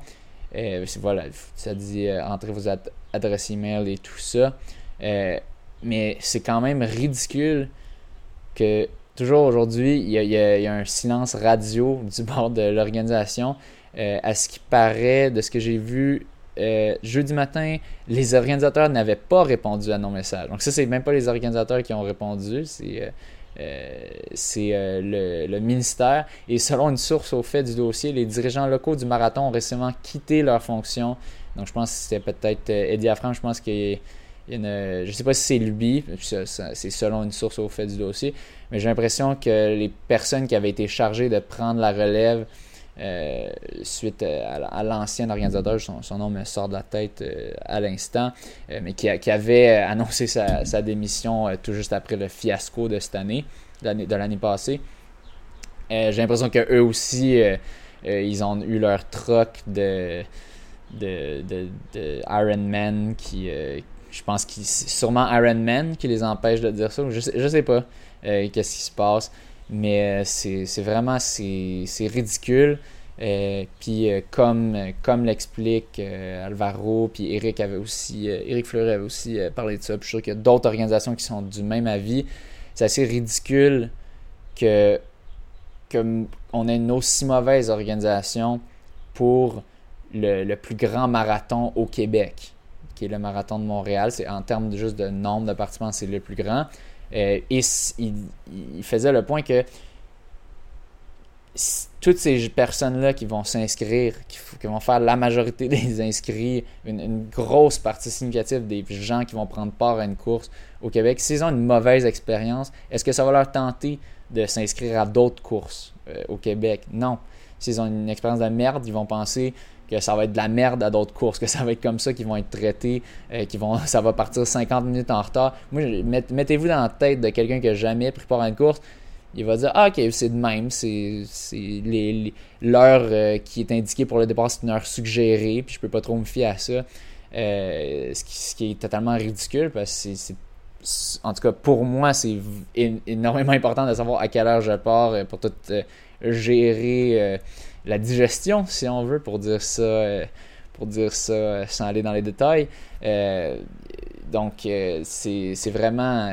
A: Euh, voilà, ça dit euh, entrez vos adresses email et tout ça. Euh, mais c'est quand même ridicule que toujours aujourd'hui, il y, a, un silence radio du bord de l'organisation. à ce qui paraît, de ce que j'ai vu jeudi matin, les organisateurs n'avaient pas répondu à nos messages. Donc ça, c'est même pas les organisateurs qui ont répondu, c'est euh, euh, le, ministère. Et selon une source au fait du dossier, les dirigeants locaux du marathon ont récemment quitté leur fonction. Donc je pense que c'était peut-être euh, Eddie Affran, je pense qu'il je ne sais pas si c'est lui, c'est selon une source au fait du dossier, mais j'ai l'impression que les personnes qui avaient été chargées de prendre la relève euh, suite à, l'ancien organisateur, son, nom me sort de la tête euh, à l'instant, euh, mais qui, avait annoncé sa, démission tout juste après le fiasco de cette année, de l'année passée. J'ai l'impression qu'eux aussi, ils ont eu leur troc de, de, de, Iron Man qui, je pense que c'est sûrement Iron Man qui les empêche de dire ça. Je sais, je sais pas qu'est-ce qui se passe. Mais euh, c'est vraiment c'est ridicule. Euh, puis euh, comme, comme l'explique Alvaro, puis Eric avait aussi, Fleury avait aussi parlé de ça. Puis je suis sûr qu'il y a d'autres organisations qui sont du même avis. C'est assez ridicule que, que on ait une aussi mauvaise organisation pour le, le, plus grand marathon au Québec, qui est le marathon de Montréal. C'est en termes de, juste de nombre de c'est le plus grand. Euh, et il, faisait le point que toutes ces personnes-là qui vont s'inscrire, qui, vont faire la majorité des inscrits, une, grosse partie significative des gens qui vont prendre part à une course au Québec, s'ils ont une mauvaise expérience, est-ce que ça va leur tenter de s'inscrire à d'autres courses euh, au Québec? Non. S'ils ont une expérience de merde, ils vont penser que ça va être de la merde à d'autres courses, que ça va être comme ça qu'ils vont être traités, euh, vont, ça va partir 50 minutes en retard. Moi, mettez-vous dans la tête de quelqu'un qui n'a jamais pris part à une course. Il va dire Ah, ok, c'est de même, c'est l'heure euh, qui est indiquée pour le départ, c'est une heure suggérée, puis je peux pas trop me fier à ça. Euh, ce, qui, est totalement ridicule parce que c'est en tout cas pour moi c'est énormément important de savoir à quelle heure je pars pour tout gérer la digestion, si on veut, pour dire ça, euh, pour euh, sans aller dans les détails. Euh, donc, c'est vraiment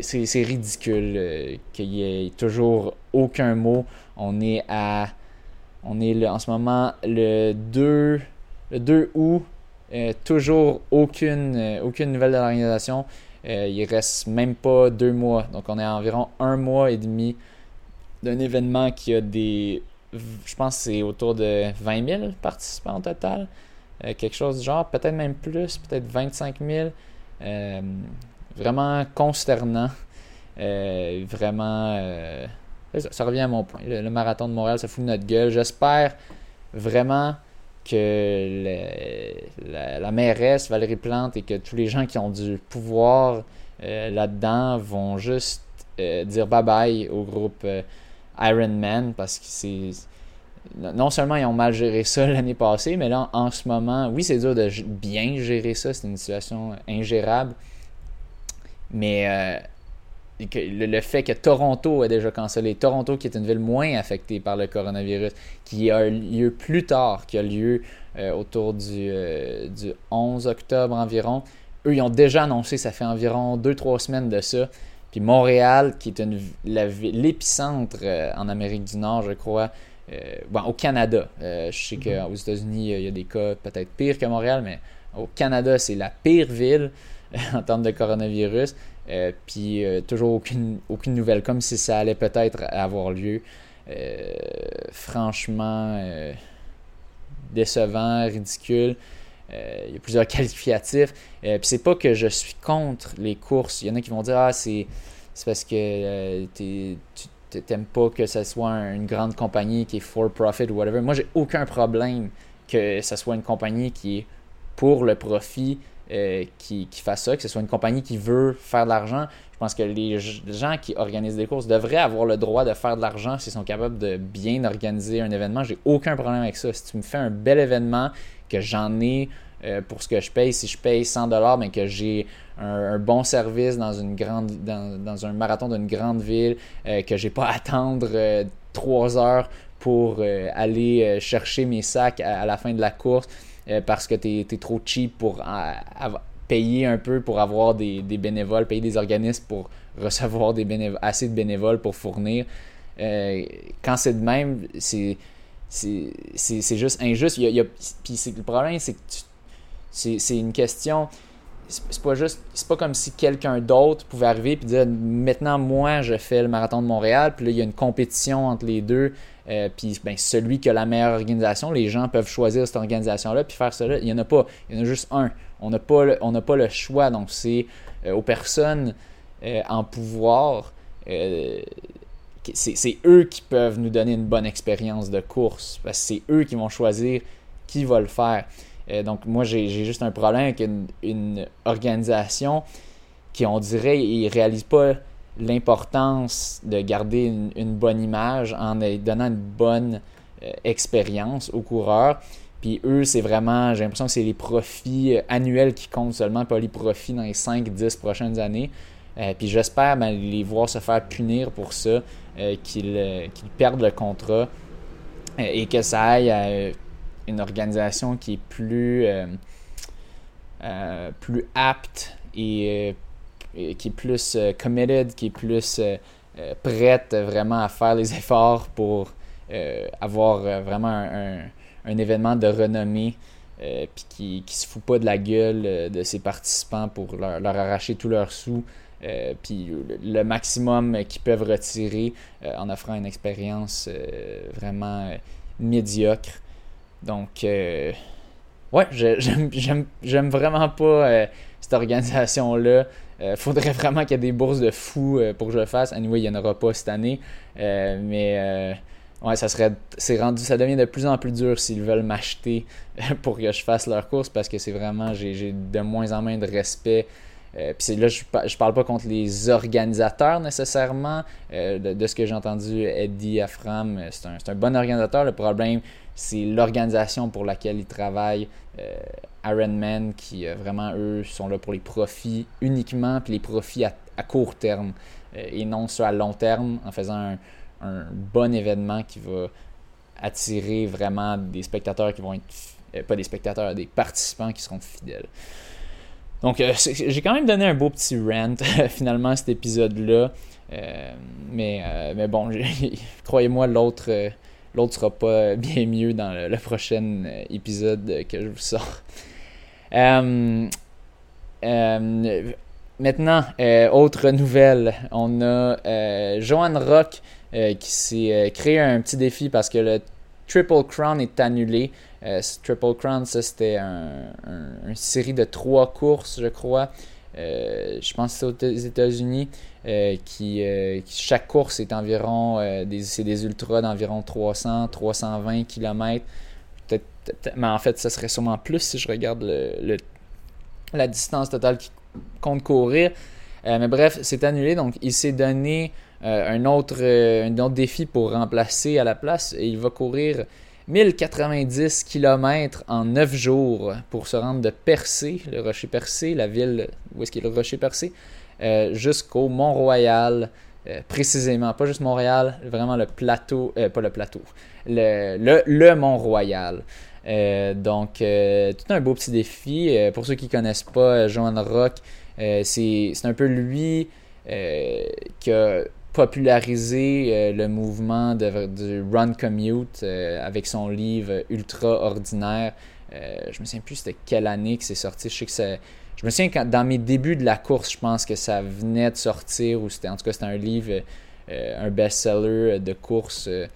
A: c'est ridicule qu'il y ait toujours aucun mot. On est à on est en ce moment le 2 le 2 août, toujours aucune aucune nouvelle de l'organisation. il reste même pas deux mois, donc on est à environ un mois et demi d'un événement qui a des je pense que c'est autour de 20 000 participants au total. Euh, quelque chose du genre, peut-être même plus, peut-être 25 000. Euh, vraiment consternant. Euh, vraiment. Ça, revient à mon point. Le, marathon de Montréal, ça fout de notre gueule. J'espère vraiment que la, la, mairesse Valérie Plante et que tous les gens qui ont du pouvoir là-dedans vont juste dire bye bye au groupe Iron Man parce que c'est. Non seulement ils ont mal géré ça l'année passée, mais là, en ce moment, oui, c'est dur de bien gérer ça, c'est une situation ingérable. Mais euh, le, fait que Toronto ait déjà cancellé, Toronto qui est une ville moins affectée par le coronavirus, qui a lieu plus tard, qui a lieu euh, autour du, euh, du 11 octobre environ, eux, ils ont déjà annoncé, ça fait environ 2-3 semaines de ça, puis Montréal, qui est l'épicentre euh, en Amérique du Nord, je crois, euh, bon, au Canada. Euh, je sais qu'aux mhm. États-Unis, il y a des cas peut-être pires que Montréal, mais au Canada, c'est la pire ville en termes de coronavirus. puis toujours aucune, aucune nouvelle, comme si ça allait peut-être avoir lieu. franchement, décevant, ridicule. Euh, il y a plusieurs qualificatifs. Euh, puis c'est pas que je suis contre les courses. Il y en a qui vont dire Ah, c'est parce que euh, tu n'aimes pas que ce soit une grande compagnie qui est for profit ou whatever. Moi, j'ai aucun problème que ce soit une compagnie qui est pour le profit, qui, qui fasse ça, que ce soit une compagnie qui veut faire de l'argent. Je pense que les gens qui organisent des courses devraient avoir le droit de faire de l'argent s'ils sont capables de bien organiser un événement. J'ai aucun problème avec ça. Si tu me fais un bel événement, que j'en ai pour ce que je paye, si je paye 100$, mais que j'ai un, bon service dans, une grande, dans, un marathon d'une grande ville, euh, que j'ai pas à attendre euh, trois heures pour euh, aller chercher mes sacs à, la fin de la course parce que tu es, trop cheap pour payer un peu pour avoir des, bénévoles, payer des organismes pour recevoir des assez de bénévoles pour fournir. quand c'est de même, c'est juste injuste. Il le problème, c'est que c'est une question c'est pas juste c'est pas comme si quelqu'un d'autre pouvait arriver et dire maintenant moi je fais le marathon de Montréal puis là il y a une compétition entre les deux euh, puis ben, celui qui a la meilleure organisation les gens peuvent choisir cette organisation là puis faire cela. Il y en a pas. Il y en a juste un. On n'a pas le, pas le choix. Donc c'est euh, aux personnes euh, en pouvoir c'est eux qui peuvent nous donner une bonne expérience de course parce que c'est eux qui vont choisir qui va le faire euh, donc, moi, j'ai juste un problème avec une, organisation qui, on dirait, ne réalise pas l'importance de garder une, bonne image en donnant une bonne euh, expérience aux coureurs. Puis eux, c'est vraiment, j'ai l'impression que c'est les profits euh, annuels qui comptent seulement, pas les profits dans les 5-10 prochaines années. puis j'espère ben, les voir se faire punir pour ça, qu'ils perdent le contrat et que ça aille à une organisation qui est plus, euh, euh, plus apte et, euh, qui est plus committed, qui est plus prête vraiment à faire les efforts pour avoir vraiment un, événement de renommée. puis qui, qui se fout pas de la gueule de ses participants pour leur, arracher tous leurs sous, puis le, maximum qu'ils peuvent retirer en offrant une expérience vraiment médiocre. Donc, euh, ouais, j'aime vraiment pas euh, cette organisation-là. Euh, faudrait vraiment qu'il y ait des bourses de fous pour que je le fasse. Anyway, il n'y en aura pas cette année. mais ouais, ça serait. C'est rendu. Ça devient de plus en plus dur s'ils veulent m'acheter pour que je fasse leur course parce que c'est vraiment. J'ai de moins en moins de respect. Puis là, je, je parle pas contre les organisateurs nécessairement. de, ce que j'ai entendu, Eddie Afram, c'est un, un, bon organisateur. Le problème, c'est l'organisation pour laquelle ils travaillent. Euh, Ironman, qui euh, vraiment, eux, sont là pour les profits uniquement, puis les profits à, court terme, euh, et non ceux à long terme, en faisant un, bon événement qui va attirer vraiment des spectateurs qui vont être, pas des spectateurs, des participants qui seront fidèles. Donc, j'ai quand même donné un beau petit rant, finalement, à cet épisode-là. mais, mais bon, croyez-moi, l'autre L'autre sera pas bien mieux dans le, prochain euh, épisode que je vous sors. Euh, euh, maintenant, autre nouvelle. On a Johan Rock qui s'est créé un petit défi parce que le Triple Crown est annulé. Triple Crown, ça c'était une série de trois courses, je crois. je pense que c'est aux États-Unis. Euh, qui, euh, chaque course est environ euh, c'est des ultras d'environ 300, 320 km. Peut-être, mais en fait, ça serait sûrement plus si je regarde la distance totale qu'il compte courir. mais bref, c'est annulé, donc il s'est donné un autre défi pour remplacer à la place et il va courir 1090 km en 9 jours pour se rendre de Percé, le rocher Percé, la ville où est-ce qu'il est le rocher Percé, euh, jusqu'au Mont-Royal, euh, précisément, pas juste Montréal, vraiment le plateau, euh, pas le plateau, le, Mont-Royal. donc, tout un beau petit défi. pour ceux qui ne connaissent pas Joan Rock, c'est un peu lui qui a popularisé le mouvement de, du Run Commute avec son livre Ultra Ordinaire. je me souviens plus c'était quelle année que c'est sorti. Je sais que c'est je me souviens quand, dans mes débuts de la course, je pense que ça venait de sortir, ou c'était en tout cas c'était un livre, euh, un best-seller de course euh,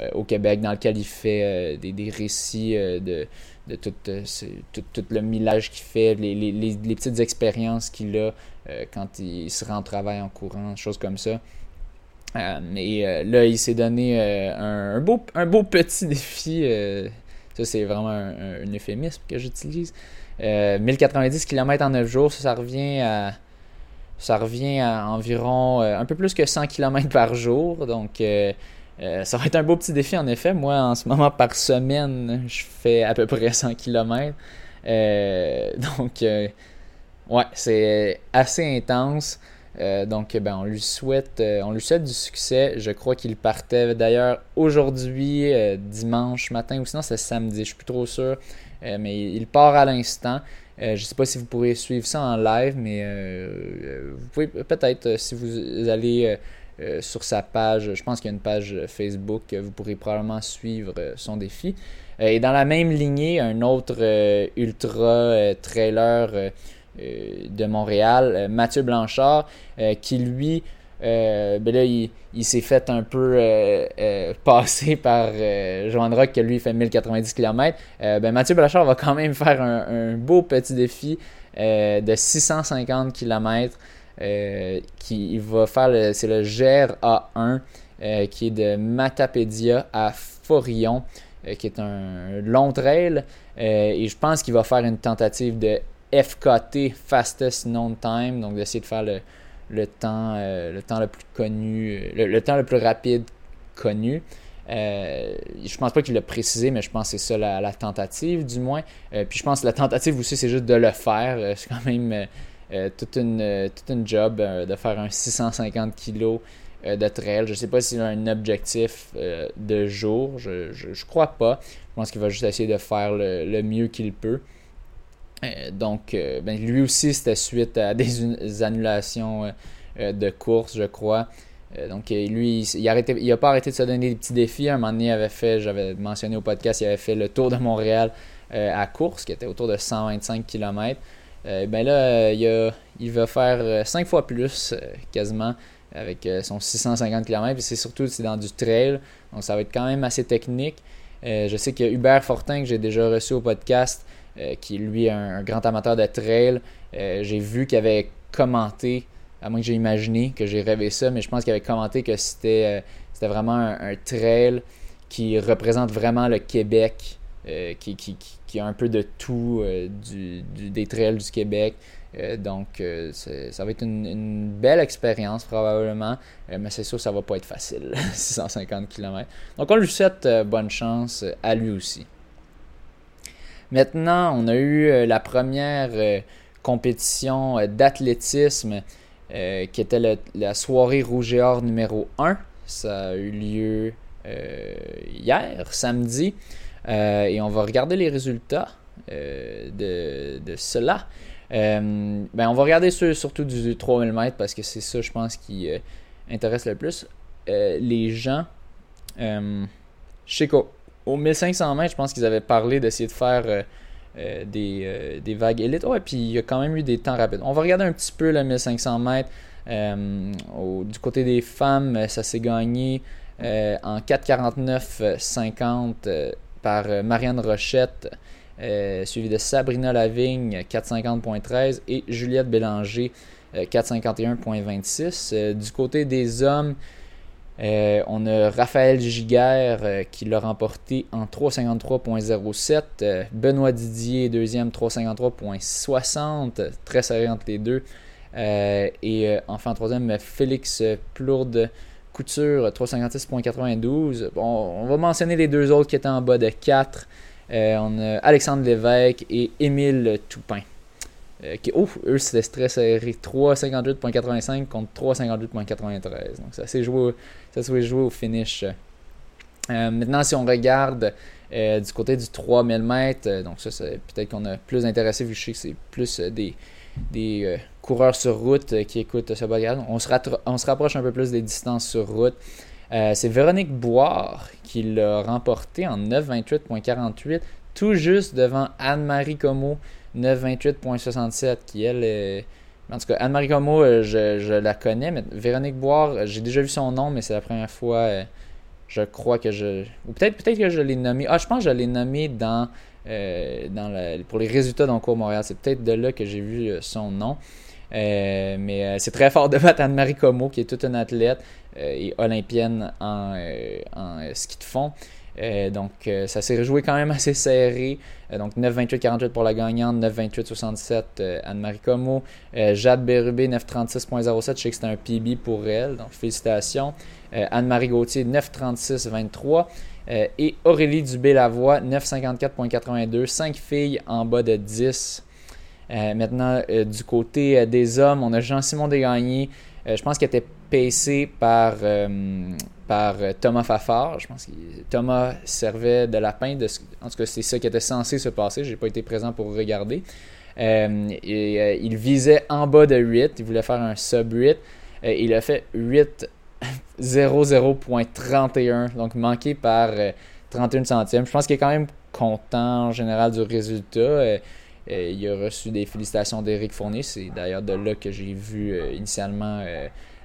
A: euh, au Québec dans lequel il fait des, récits de, de tout, tout, le millage qu'il fait, les, les, les, petites expériences qu'il a quand il se rend au travail en courant, choses comme ça. Et là, il s'est donné un, beau, un beau petit défi Ça, c'est vraiment un, euphémisme que j'utilise. 1090 km en 9 jours, ça, revient à ça revient à environ un peu plus que 100 km par jour. Donc, ça va être un beau petit défi en effet. Moi, en ce moment, par semaine, je fais à peu près 100 km. donc, Ouais, c'est assez intense. Euh, donc, ben, on lui souhaite, euh, on lui souhaite du succès. Je crois qu'il partait d'ailleurs aujourd'hui, euh, dimanche matin, ou sinon c'est samedi, je suis plus trop sûr. mais il part à l'instant. je ne sais pas si vous pourrez suivre ça en live, mais vous pouvez peut-être, si vous allez sur sa page, je pense qu'il y a une page Facebook, vous pourrez probablement suivre son défi. et dans la même lignée, un autre ultra trailer de Montréal, euh, Mathieu Blanchard, euh, qui lui, ben là, il, s'est fait un peu passer par Joan Rock, qui lui fait 1090 km. ben Mathieu Blanchard va quand même faire un, beau petit défi de 650 km. qui va faire c'est le GER A1 qui est de Matapédia à Forillon, qui est un long trail. et je pense qu'il va faire une tentative de FKT, Fastest Known Time, donc d'essayer de faire le, temps, euh, le temps le plus connu, le, temps le plus rapide connu. Euh, je pense pas qu'il l'a précisé, mais je pense que c'est ça la, tentative, du moins. Euh, puis je pense que la tentative aussi, c'est juste de le faire. Euh, c'est quand même toute, une, une job de faire un 650 kg de trail. Je sais pas s'il a un objectif de jour. Je, je, crois pas. Je pense qu'il va juste essayer de faire le mieux qu'il peut. Euh, donc, euh, ben, lui aussi, c'était suite à des annulations euh, de course, je crois. donc, lui, il n'a pas arrêté de se donner des petits défis. un moment donné, il avait fait, j'avais mentionné au podcast, il avait fait le tour de Montréal à course, qui était autour de 125 km. ben là, il, il va faire 5 fois plus, quasiment, avec son 650 km. Et c'est surtout c'est dans du trail, donc ça va être quand même assez technique. je sais que Hubert Fortin, que j'ai déjà reçu au podcast, euh, qui est lui un, grand amateur de trail. Euh, j'ai vu qu'il avait commenté, à moins que j'ai imaginé que j'ai rêvé ça, mais je pense qu'il avait commenté que c'était euh, vraiment un, trail qui représente vraiment le Québec, qui, qui, a un peu de tout des trails du Québec. donc, ça va être une, belle expérience probablement, mais c'est sûr que ça va pas être facile, 650 km. Donc, on lui souhaite bonne chance à lui aussi. Maintenant, on a eu euh, la première euh, compétition euh, d'athlétisme qui était la soirée Rouge et Or numéro 1. Ça a eu lieu hier, samedi. et on va regarder les résultats de, cela. ben, on va regarder surtout du 3000 mètres parce que c'est ça, je pense, qui intéresse le plus. les gens, je au 1500 mètres, je pense qu'ils avaient parlé d'essayer de faire euh, euh, euh, des, vagues élites. Ouais, puis il y a quand même eu des temps rapides. On va regarder un petit peu le 1500 mètres. du côté des femmes, ça s'est gagné en 4,49,50 par Marianne Rochette, suivi de Sabrina Lavigne, 4,50,13 et Juliette Bélanger, 4,51,26. du côté des hommes, euh, on a Raphaël Giguère euh, qui l'a remporté en 353.07. Euh, Benoît Didier, deuxième, 353.60. Très serré entre les deux. et enfin, troisième, Félix Plourde Couture, 356.92. Bon, on va mentionner les deux autres qui étaient en bas de 4. on a Alexandre Lévesque et Émile Toupin. Euh, oh, eux, c'était stress serré 3,58.85 contre 3,58.93. Donc, ça s'est joué, ça joué au finish. Euh, maintenant, si on regarde euh, du côté du 3000 mètres, donc ça, c'est peut-être qu'on a plus intéressé vu que je sais que c'est plus des, des coureurs sur route qui écoutent ce bagage. On se, on se rapproche un peu plus des distances sur route. c'est Véronique Boire qui l'a remporté en 9,28.48, tout juste devant Anne-Marie Como 928.67 qui elle est... En tout cas, Anne-Marie Como, euh, je, la connais, mais Véronique Boire, euh, j'ai déjà vu son nom, mais c'est la première fois, euh, je crois que je... Ou peut-être peut que je l'ai nommé... Ah, je pense que je l'ai nommé dans, dans pour les résultats d'Encours Montréal. C'est peut-être de là que j'ai vu son nom. mais c'est très fort de battre Anne-Marie Como, qui est toute une athlète et olympienne en, en ski de fond. Donc, ça s'est rejoué quand même assez serré. donc, 9-28-48 pour la gagnante, 9-28-67 Anne-Marie Como. Jade Bérubé, 9-36.07. Je sais que c'était un PB pour elle, donc félicitations. Anne-Marie Gauthier, 9-36-23. et Aurélie Dubé-Lavoie, 9-54.82. 5 filles en bas de 10. maintenant, du côté des hommes, on a Jean-Simon Desgagnés. je pense qu'il était pacé par par euh, Thomas Fafard. Je pense que Thomas servait de lapin. En tout cas, c'est ça qui était censé se passer. Je n'ai pas été présent pour regarder. Euh, euh, il visait en bas de 8. Il voulait faire un sub 8. il a fait 8 00.31. Donc manqué par 31 centièmes. Je pense qu'il est quand même content en général du résultat. il a reçu des félicitations d'Éric Fournier. C'est d'ailleurs de là que j'ai vu initialement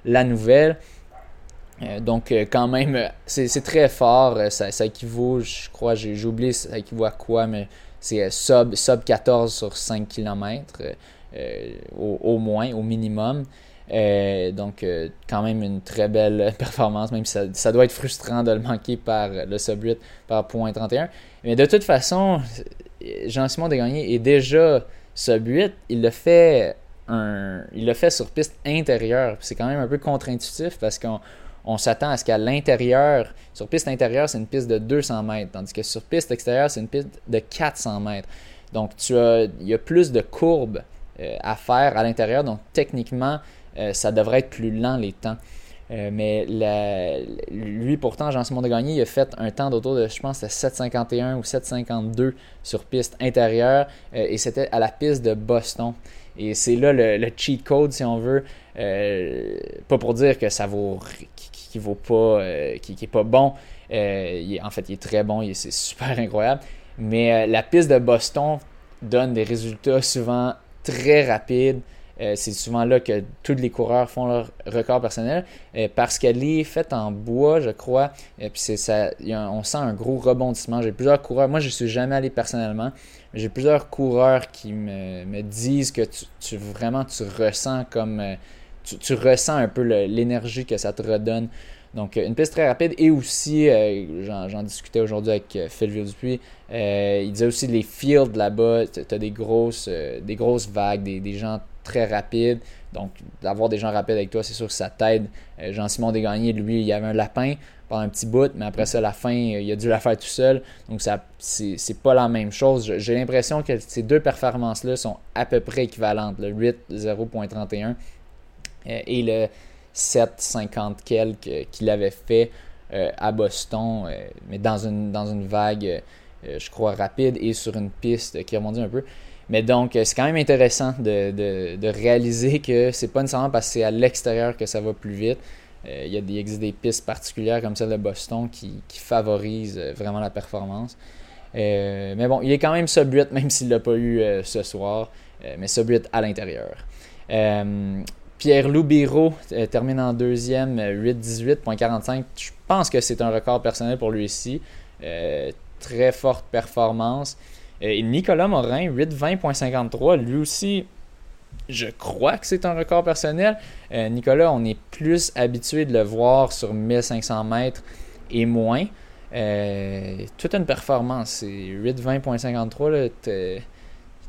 A: la nouvelle. Euh, donc, euh, quand même, euh, c'est très fort. Ça, équivaut, je crois, j'ai oublié, ça équivaut à quoi, mais c'est sub, sub 14 sur 5 km, au, moins, au minimum. donc, quand même une très belle performance, même si ça, doit être frustrant de le manquer par le sub 8 par point 31. Mais de toute façon, Jean-Simon Desgagnés est déjà sub 8. Il le fait, un, il le fait sur piste intérieure. C'est quand même un peu contre-intuitif parce qu'on on s'attend à ce qu'à l'intérieur, sur piste intérieure, c'est une piste de 200 mètres, tandis que sur piste extérieure, c'est une piste de 400 mètres. Donc, tu as, il y a plus de courbes euh, à faire à l'intérieur, donc techniquement, euh, ça devrait être plus lent les temps. Euh, mais lui, pourtant, Jean-Simon de Gagné, il a fait un temps d'autour de, je pense, 7,51 ou 7,52 sur piste intérieure, et c'était à la piste de Boston. Et c'est là le, cheat code, si on veut. pas pour dire que ça vaut qui vaut pas, euh, qui, est pas bon. Euh, en fait, il est très bon, c'est super incroyable. Mais euh, la piste de Boston donne des résultats souvent très rapides. c'est souvent là que tous les coureurs font leur record personnel parce qu'elle est faite en bois, je crois. Et puis c'est ça, on sent un gros rebondissement. J'ai plusieurs coureurs. Moi, je suis jamais allé personnellement, j'ai plusieurs coureurs qui me, disent que tu, vraiment tu ressens comme tu, ressens un peu l'énergie que ça te redonne. Donc, une piste très rapide et aussi, euh, j'en discutais aujourd'hui avec euh, Phil Dupuis, euh, il disait aussi les fields là-bas, tu as des grosses, des grosses vagues, des, gens très rapides. Donc, d'avoir des gens rapides avec toi, c'est sûr que ça t'aide. Jean-Simon Desgagnés, lui, il y avait un lapin pendant un petit bout, mais après ça, la fin, il a dû la faire tout seul. Donc, ça c'est pas la même chose. J'ai l'impression que ces deux performances-là sont à peu près équivalentes. Le 8 0.31 euh, et le 7,50 quelques qu'il avait fait euh, à Boston, euh, mais dans une, dans une vague, je crois, rapide et sur une piste qui rebondit un peu. Mais donc, c'est quand même intéressant de, de, réaliser que c'est pas nécessairement parce que c'est à l'extérieur que ça va plus vite. il, y a des, existe des pistes particulières comme celle de Boston qui, qui favorisent vraiment la performance. mais bon, il est quand même sub 8, même s'il ne l'a pas eu ce soir, mais sub 8 à l'intérieur. Pierre-Loup euh, termine en deuxième, 8-18.45. Euh, Je pense que c'est un record personnel pour lui ici. Euh, très forte performance. et Nicolas Morin, 8-20.53. Lui aussi, je crois que c'est un record personnel. Nicolas, on est plus habitué de le voir sur 1500 mètres et moins. toute une performance. C'est 8-20.53.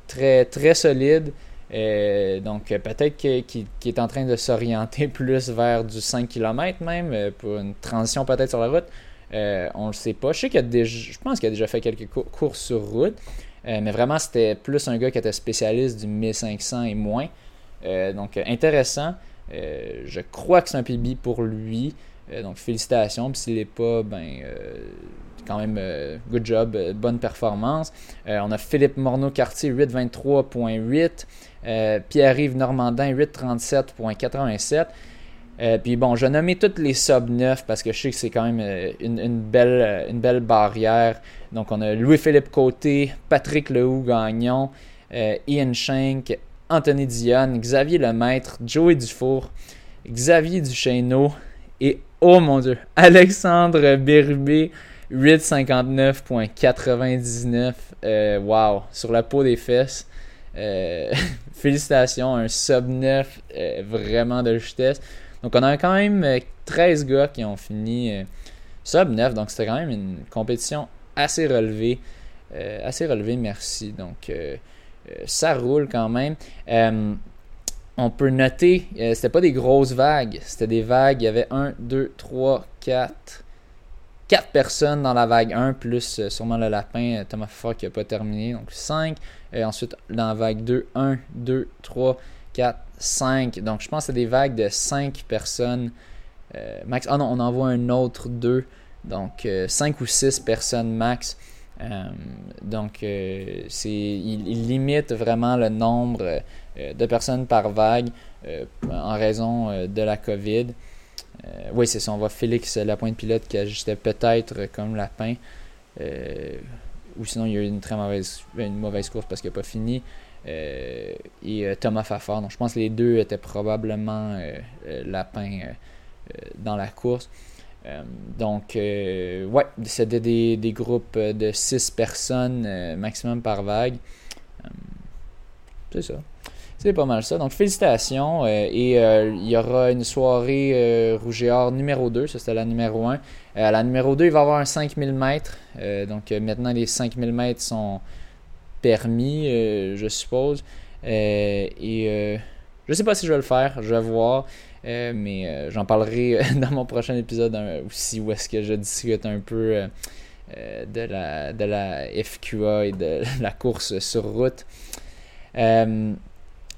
A: Très, très solide. Euh, donc peut-être qu'il est en train de s'orienter plus vers du 5 km même, euh, pour une transition peut-être sur la route. Euh, on le sait pas. Je sais qu'il a déjà, je pense qu'il a déjà fait quelques courses sur route, mais vraiment c'était plus un gars qui était spécialiste du 1500 et moins. donc intéressant. je crois que c'est un PB pour lui. donc félicitations. Puis s'il n'est pas, ben quand même good job, bonne performance. on a Philippe Morneau-Cartier 823.8. Euh, Pierre-Yves Normandin, 837.87. Euh, puis bon, je nommer toutes les sub 9 parce que je sais que c'est quand même euh, une, belle, une belle barrière. Donc on a Louis-Philippe Côté, Patrick Lehoux-Gagnon, Ian Schenk, Anthony Dionne, Xavier Lemaître, Joey Dufour, Xavier Duchesneau et, oh mon dieu, Alexandre Bérubé, 859.99. wow, sur la peau des fesses. Euh, félicitations, un sub 9 euh, vraiment de justesse. Donc on a quand même 13 euh, gars qui ont fini sub 9. Donc c'était quand même une compétition assez relevée. assez relevée, merci. Donc ça roule quand même. on peut noter, c'était pas des grosses vagues, c'était des vagues, il y avait 1, 2, 3, 4, 4 personnes dans la vague 1, plus euh, sûrement le lapin, euh, Thomas Ford qui n'a pas terminé, donc 5. Et ensuite, dans la vague 2, 1, 2, 3, 4, 5. Donc je pense que c'est des vagues de 5 personnes. Euh, max. Ah non, on envoie un autre 2. Donc 5 ou 6 personnes max. donc c'est, il, limite vraiment le nombre de personnes par vague en raison de la COVID. Euh, oui, c'est ça. On voit Félix pointe Pilote qui ajustait peut-être comme Lapin. Euh, ou sinon, il y a eu une très mauvaise, une mauvaise course parce qu'il n'a pas fini. Euh, et Thomas Fafard. Donc, je pense que les deux étaient probablement Lapin dans la course. donc, ouais, c'était des, des, groupes de 6 personnes maximum par vague. c'est ça. C'est pas mal ça. Donc, félicitations. Euh, et euh, il y aura une soirée euh, Rouge et Or numéro 2. Ça, c'était la numéro 1. à la numéro 2, il va y avoir un 5000 mètres. donc, maintenant, les 5000 mètres sont permis, je suppose. et je sais pas si je vais le faire. Je vais voir. mais j'en parlerai dans mon prochain épisode aussi où est-ce que je discute un peu de, la, de la FQA et de la course sur route.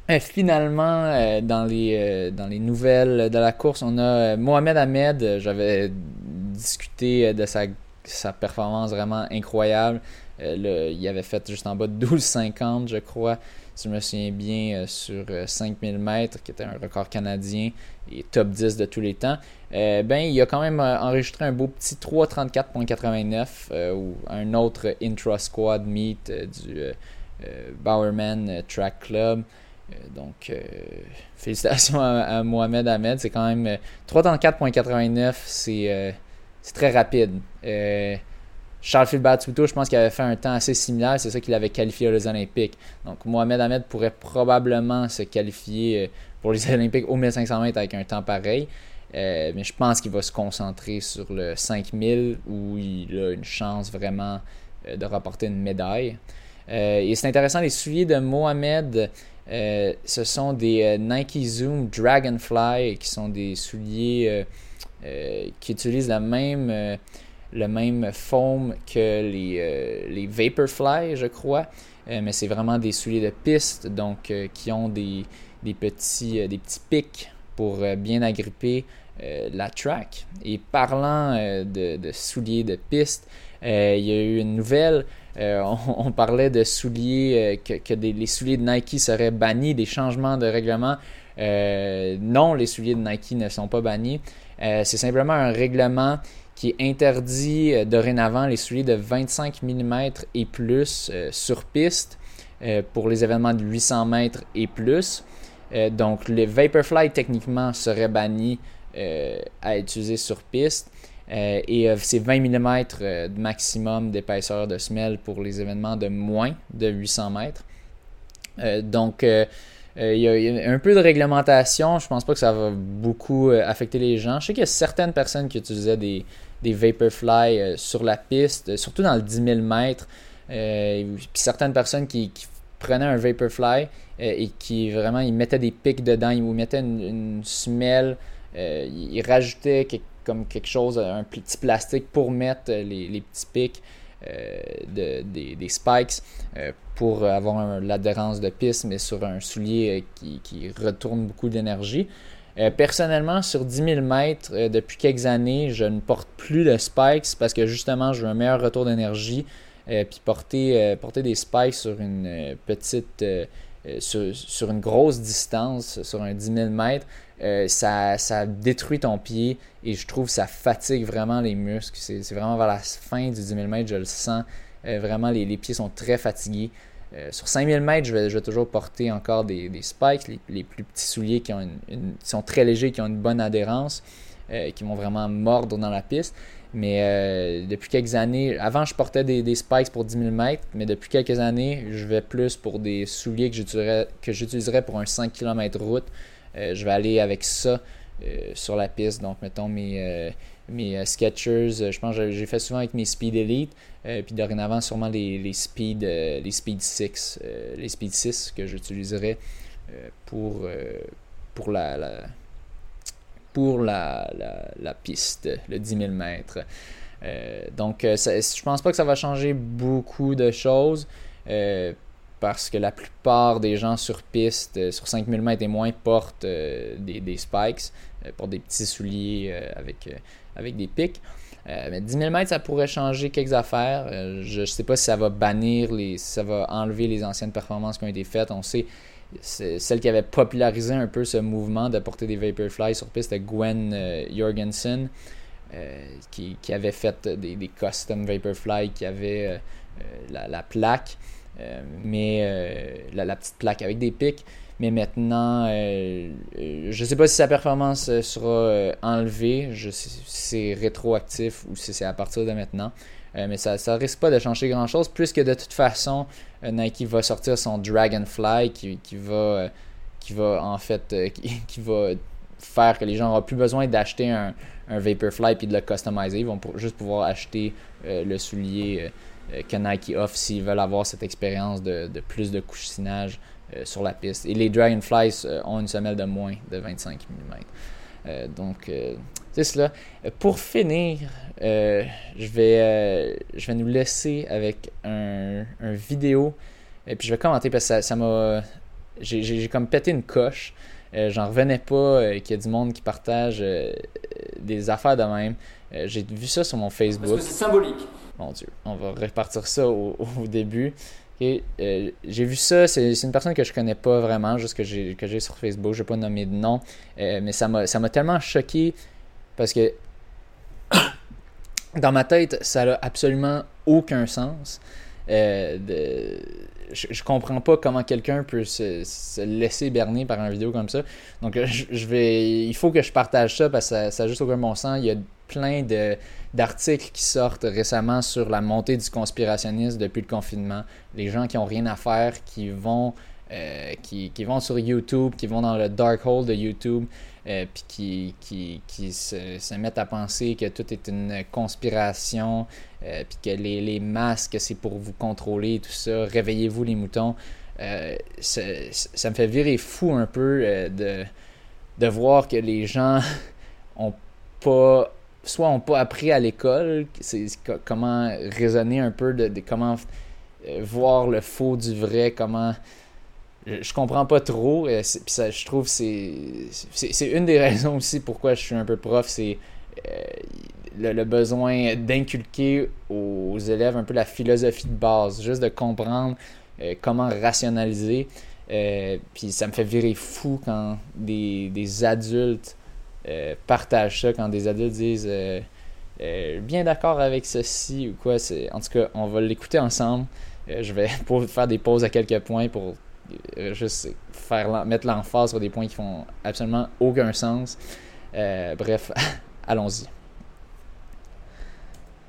A: Euh, finalement, euh, dans, les, euh, dans les nouvelles de la course, on a Mohamed Ahmed. J'avais discuté de sa, sa performance vraiment incroyable. il avait fait juste en bas de 12,50, je crois, si je me souviens bien, sur 5000 mètres, qui était un record canadien et top 10 de tous les temps. ben, il a quand même enregistré un beau petit 3,34,89 ou un autre intra-squad meet du Bowerman Track Club. Euh, donc, euh, félicitations à, Mohamed Ahmed. C'est quand même 3,34,89. Euh, c'est c'est très rapide. Charles Philbert je pense qu'il avait fait un temps assez similaire. C'est ça qu'il avait qualifié aux Olympiques. Donc, Mohamed Ahmed pourrait probablement se qualifier pour les Olympiques au 1500 mètres avec un temps pareil. mais je pense qu'il va se concentrer sur le 5000 où il a une chance vraiment de rapporter une médaille. et c'est intéressant, les souliers de Mohamed, euh, ce sont des euh, Nike Zoom Dragonfly qui sont des souliers euh, qui utilisent la même, le même foam que les, les Vaporfly, je crois. mais c'est vraiment des souliers de piste, donc qui ont des, des, petits, des petits pics pour bien agripper la track. Et parlant de, de, souliers de piste, il y a eu une nouvelle euh, on, parlait de souliers, euh, que, les souliers de Nike seraient bannis, des changements de règlement. Euh, non, les souliers de Nike ne sont pas bannis. c'est simplement un règlement qui interdit dorénavant les souliers de 25 mm et plus sur piste pour les événements de 800 mètres et plus. donc, les Vaporfly techniquement seraient bannis à utiliser sur piste. Euh, et euh, c'est 20 mm euh, de maximum d'épaisseur de semelle pour les événements de moins de 800 mètres. donc, il y, a un peu de réglementation. Je pense pas que ça va beaucoup affecter les gens. Je sais qu'il y a certaines personnes qui utilisaient des, des Vaporfly sur la piste, surtout dans le 10 000 mètres. puis certaines personnes qui, prenaient un Vaporfly et qui vraiment ils mettaient des pics dedans, ils mettaient une, semelle, ils rajoutaient quelque comme quelque chose, un petit plastique pour mettre les, petits pics euh, de, des, spikes euh, pour avoir l'adhérence de piste, mais sur un soulier euh, qui, retourne beaucoup d'énergie. personnellement, sur 10 000 mètres, depuis quelques années, je ne porte plus de spikes parce que justement, je veux un meilleur retour d'énergie. puis porter, porter des spikes sur une petite sur, sur, une grosse distance, sur un 10 000 mètres, euh, ça, ça, détruit ton pied et je trouve que ça fatigue vraiment les muscles. C'est vraiment vers la fin du 10 000 mètres, je le sens. Euh, vraiment, les, les, pieds sont très fatigués. Euh, sur 5000 mètres, je vais, je vais, toujours porter encore des, des spikes, les, les, plus petits souliers qui, ont une, sont très légers, qui ont une bonne adhérence, qui vont vraiment mordre dans la piste. Mais depuis quelques années, avant je portais des, des, spikes pour 10 000 mètres, mais depuis quelques années, je vais plus pour des souliers que j'utiliserais pour un 5 km route. Euh, je vais aller avec ça euh, sur la piste. Donc, mettons mes, mes Sketchers, je pense que j'ai fait souvent avec mes Speed Elite, puis dorénavant sûrement les, les Speed, les Speed 6, les Speed 6 que j'utiliserai pour, pour la, pour la, la, piste, le 10 000 mètres. Euh, donc, euh, je pense pas que ça va changer beaucoup de choses euh, parce que la plupart des gens sur piste, sur 5000 mètres et moins, portent des, des, spikes, pour des petits souliers avec, avec des pics. mais 10 000 mètres, ça pourrait changer quelques affaires. je ne sais pas si ça va bannir, les, ça va enlever les anciennes performances qui ont été faites. On sait, celle qui avait popularisé un peu ce mouvement de porter des Vaporfly sur piste, c'était Gwen Jorgensen. Euh, qui, avait fait des, custom Vaporfly, qui avait euh, euh, la, plaque, mais la, petite plaque avec des pics. Mais maintenant, je ne sais pas si sa performance sera enlevée, je si c'est rétroactif ou si c'est à partir de maintenant. mais ça ne risque pas de changer grand-chose, puisque de toute façon, Nike va sortir son Dragonfly qui, qui va, qui va en fait qui, va faire que les gens n'auront plus besoin d'acheter un, un Vaporfly puis de le customiser. Ils vont juste pouvoir acheter euh, le soulier euh, que Nike offre s'ils veulent avoir cette expérience de, plus de couchinage euh, sur la piste. Et les Dragonflies ont une semelle de moins de 25 mm. donc, c'est cela. Pour finir, je, vais, je vais nous laisser avec un, vidéo. Et puis je vais commenter parce que ça m'a. j'ai comme pété une coche. Euh, j'en revenais pas euh, qu'il y ait du monde qui partage euh, des affaires de même. J'ai vu ça sur mon Facebook.
B: Parce que c'est symbolique.
A: Mon Dieu, on va repartir ça au, début. j'ai vu ça, c'est une personne que je connais pas vraiment, juste que j'ai sur Facebook, je vais pas nommer de nom, mais ça m'a tellement choqué parce que dans ma tête, ça n'a absolument aucun sens. de, je, comprends pas comment quelqu'un peut se, laisser berner par une vidéo comme ça. Donc, je, il faut que je partage ça parce que ça, ça a juste aucun bon sens. Il y a plein de, d'articles qui sortent récemment sur la montée du conspirationnisme depuis le confinement. Les gens qui ont rien à faire, qui vont, euh, qui, qui, vont sur YouTube, qui vont dans le dark hole de YouTube, euh, puis qui, qui, qui se, mettent à penser que tout est une conspiration, euh, puis que les, les masques, c'est pour vous contrôler, tout ça. Réveillez-vous les moutons. Euh, ça, me fait virer fou un peu de, de voir que les gens ont pas soit ont pas appris à l'école comment raisonner un peu de, comment voir le faux du vrai comment je comprends pas trop. Euh, ça, je trouve c'est c'est une des raisons aussi pourquoi je suis un peu prof, c'est euh, le, besoin d'inculquer aux élèves un peu la philosophie de base, juste de comprendre euh, comment rationaliser. puis ça me fait virer fou quand des, des adultes partagent ça, quand des adultes disent bien d'accord avec ceci ou quoi. En tout cas, on va l'écouter ensemble. je vais pour faire des pauses à quelques points pour euh, juste faire mettre l'emphase sur des points qui font absolument aucun sens. Euh, bref, allons-y.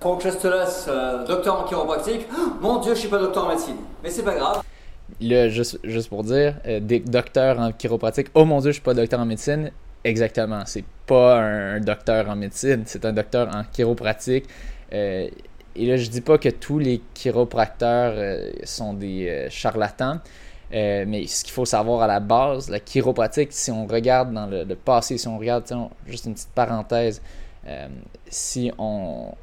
B: Franck Chastelas, euh, docteur en chiropractique. Oh, mon Dieu, je suis pas docteur en médecine, mais c'est pas grave.
A: Là, juste, juste pour dire, des docteurs en chiropratique. Oh mon Dieu, je suis pas docteur en médecine. Exactement, c'est pas un, docteur en médecine, c'est un docteur en chiropratique. et là, je dis pas que tous les chiropracteurs sont des charlatans. Euh, mais ce qu'il faut savoir à la base, la chiropratique, si on regarde dans le, passé, si on regarde, juste une petite parenthèse, euh, si on,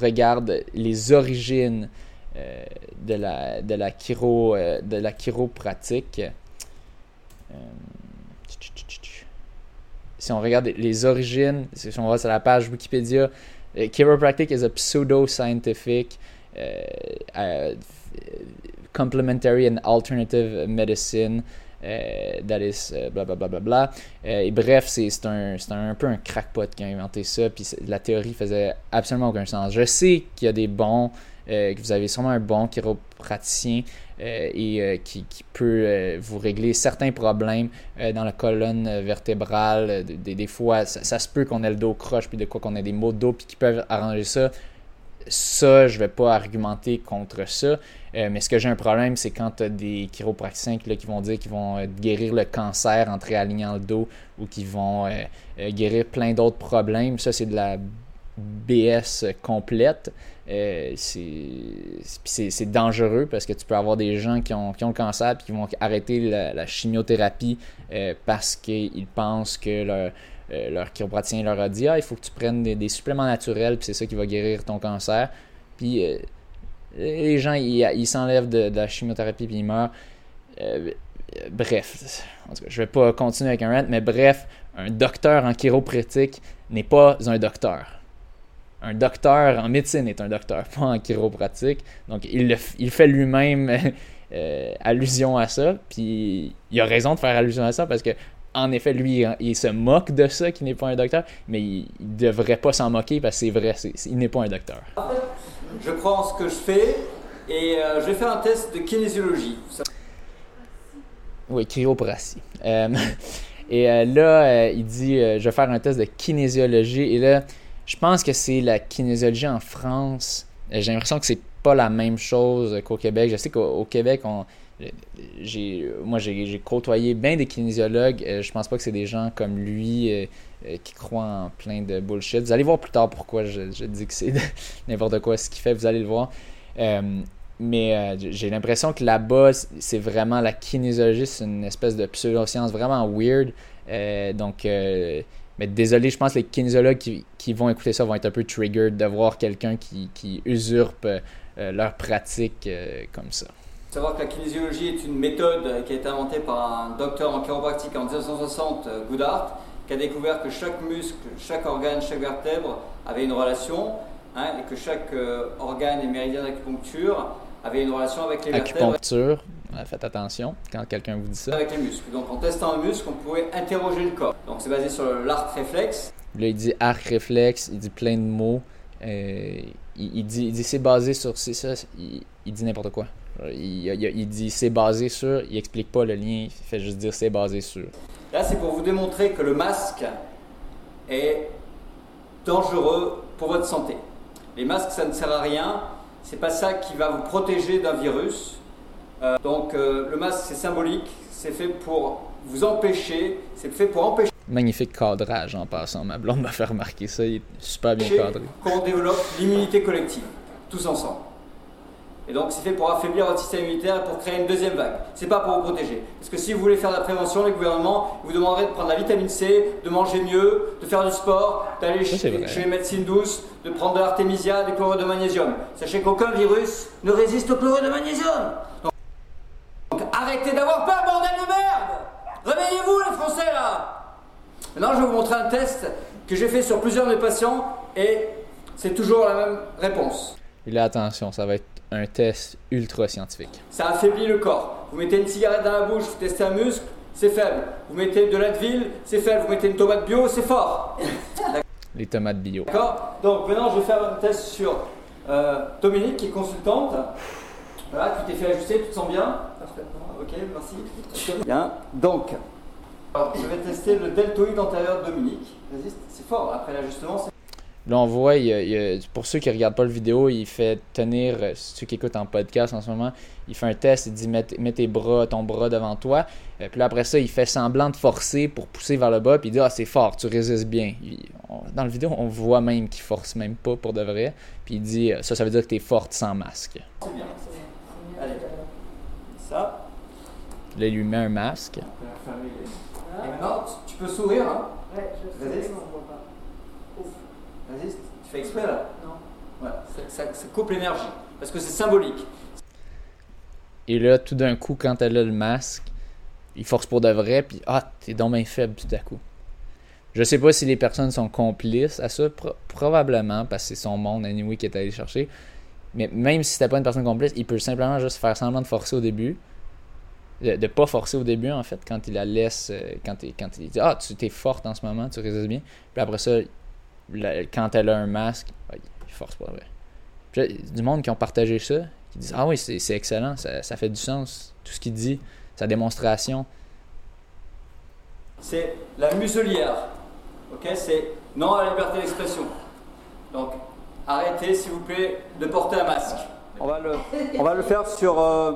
A: regarde les origines euh, de, la, de la chiropratique, si on regarde les origines, si on va sur la page Wikipédia, chiropractic is a pseudo-scientific complementary and alternative medicine. Euh, that is euh, bla bla bla. Euh, et bref, c'est un, un, un, peu un crackpot qui a inventé ça, puis la théorie faisait absolument aucun sens. Je sais qu'il y a des bons, que vous avez sûrement un bon chiropraticien et qui, qui, peut vous régler certains problèmes dans la colonne vertébrale. Des, fois, ça, se peut qu'on ait le dos croche, puis de quoi qu'on ait des maux de dos, puis qui peuvent arranger ça ça, je vais pas argumenter contre ça. Euh, mais ce que j'ai un problème, c'est quand tu as des chiropracticiens qui vont dire qu'ils vont euh, guérir le cancer en réalignant le dos ou qui vont euh, guérir plein d'autres problèmes. Ça, c'est de la BS complète. C'est dangereux parce que tu peux avoir des gens qui ont, le cancer et qui vont arrêter la, chimiothérapie parce qu'ils pensent que leur, leur chiropraticien leur a dit Ah, il faut que tu prennes des, suppléments naturels, puis c'est ça qui va guérir ton cancer. Puis les gens, ils s'enlèvent de, la chimiothérapie puis ils meurent. Euh, bref, en tout je vais pas continuer avec un rant, mais bref, un docteur en chiropratique n'est pas un docteur. Un docteur en médecine est un docteur, pas en chiropratique. Donc, il, il fait lui-même euh, allusion à ça. Puis, il a raison de faire allusion à ça parce que, en effet, lui, il, se moque de ça, qu'il n'est pas un docteur, mais il, ne devrait pas s'en moquer parce que c'est vrai, il n'est pas un docteur
B: je crois en ce que je fais et euh, je vais faire un test de kinésiologie.
A: Oui, cryopratie. Euh, et euh, là, il dit je vais faire un test de kinésiologie. Et là, je pense que c'est la kinésiologie en France. J'ai l'impression que c'est pas la même chose qu'au Québec. Je sais qu'au Québec, on, moi, j'ai, côtoyé bien des kinésiologues. je pense pas que c'est des gens comme lui euh, qui croit en plein de bullshit. Vous allez voir plus tard pourquoi je, dis que c'est n'importe quoi ce qu'il fait, vous allez le voir. Euh, mais euh, j'ai l'impression que là-bas, c'est vraiment la kinésiologie, c'est une espèce de pseudo-science vraiment weird. donc, mais désolé, je pense que les kinésiologues qui, vont écouter ça vont être un peu triggered de voir quelqu'un qui, qui, usurpe leur pratique comme ça.
B: Savoir que la kinésiologie est une méthode qui a été inventée par un docteur en chiropractique en 1960, Goodhart, qui a découvert que chaque muscle, chaque organe, chaque vertèbre avait une relation, hein, et que chaque euh, organe et méridien d'acupuncture avait une relation avec les vertèbres.
A: Acupuncture, faites attention quand quelqu'un vous dit ça.
B: Avec les muscles. Donc en testant un muscle, on pouvait interroger le corps. Donc c'est basé sur l'arc réflexe.
A: Là, il dit arc réflexe, il dit plein de mots. Euh, il, dit, dit c'est basé sur. C'est ça, il, dit n'importe quoi. Il, il dit c'est basé sur, il explique pas le lien, il fait juste dire c'est basé sur.
B: Là, c'est pour vous démontrer que le masque est dangereux pour votre santé. Les masques, ça ne sert à rien. C'est pas ça qui va vous protéger d'un virus. Euh, donc, euh, le masque, c'est symbolique. C'est fait pour vous empêcher. C'est fait pour empêcher.
A: Magnifique cadrage en passant. Ma blonde m'a fait remarquer ça. Il est super bien cadré.
B: Qu'on développe l'immunité collective, tous ensemble. Et donc c'est fait pour affaiblir votre système immunitaire et pour créer une deuxième vague. C'est pas pour vous protéger. Parce que si vous voulez faire de la prévention, les gouvernements vous demanderaient de prendre la vitamine C, de manger mieux, de faire du sport, d'aller chez, les médecines douces, de prendre de l'artémisia, des chlorures de magnésium. Sachez qu'aucun virus ne résiste au chlorure de magnésium. Donc, arrêtez d'avoir peur, bordel de merde Réveillez-vous les Français là Maintenant je vais vous montrer un test que j'ai fait sur plusieurs de mes patients et c'est toujours la même réponse.
A: Il a attention, ça va être un test ultra scientifique.
B: Ça affaiblit le corps. Vous mettez une cigarette dans la bouche, vous testez un muscle, c'est faible. Vous mettez de l'Advil, c'est faible. Vous mettez une tomate bio, c'est fort.
A: Les tomates bio.
B: D'accord Donc maintenant, je vais faire un test sur euh, Dominique, qui est consultante. Voilà, tu t'es fait ajuster, tu te sens bien Parfaitement. Ok, merci. Bien. Donc, je vais tester le deltoïde antérieur de Dominique. C'est fort. Après l'ajustement,
A: Là, on voit, pour ceux qui ne regardent pas le vidéo, il fait tenir, euh, ceux qui écoutent en podcast en ce moment, il fait un test, il dit mets, tes bras, ton bras devant toi. Euh, puis là, après ça, il fait semblant de forcer pour pousser vers le bas, puis il dit Ah, c'est fort, tu résistes bien. dans le vidéo, on voit même qu'il force même pas pour de vrai. Puis il dit Ça, ça veut dire que tu es forte sans masque.
B: C'est bien, Allez, ça.
A: Là, il lui met un masque.
B: Et maintenant, tu peux sourire, hein Ouais, je sais. Vas-y, tu fais exprès là Non. Ouais, ça, coupe l'énergie. Parce que c'est symbolique.
A: Et là, tout d'un coup, quand elle a le masque, il force pour de vrai, puis ah, t'es donc bien faible tout à coup. Je sais pas si les personnes sont complices à ça, probablement, parce que c'est son monde, anyway, qui est allé chercher. Mais même si c'était pas une personne complice, il peut simplement juste faire semblant de forcer au début. De, ne pas forcer au début, en fait, quand il la laisse, euh, quand, quand il dit Ah, tu es forte en ce moment, tu résistes bien. Puis après ça, quand elle a un masque, il force pas vrai. du monde qui ont partagé ça, qui disent Ah oui, c'est excellent, ça, fait du sens, tout ce qu'il dit, sa démonstration.
B: C'est la muselière. Ok? C'est non à la liberté d'expression. Donc, arrêtez s'il vous plaît de porter un masque. On va le, on va le faire sur, euh,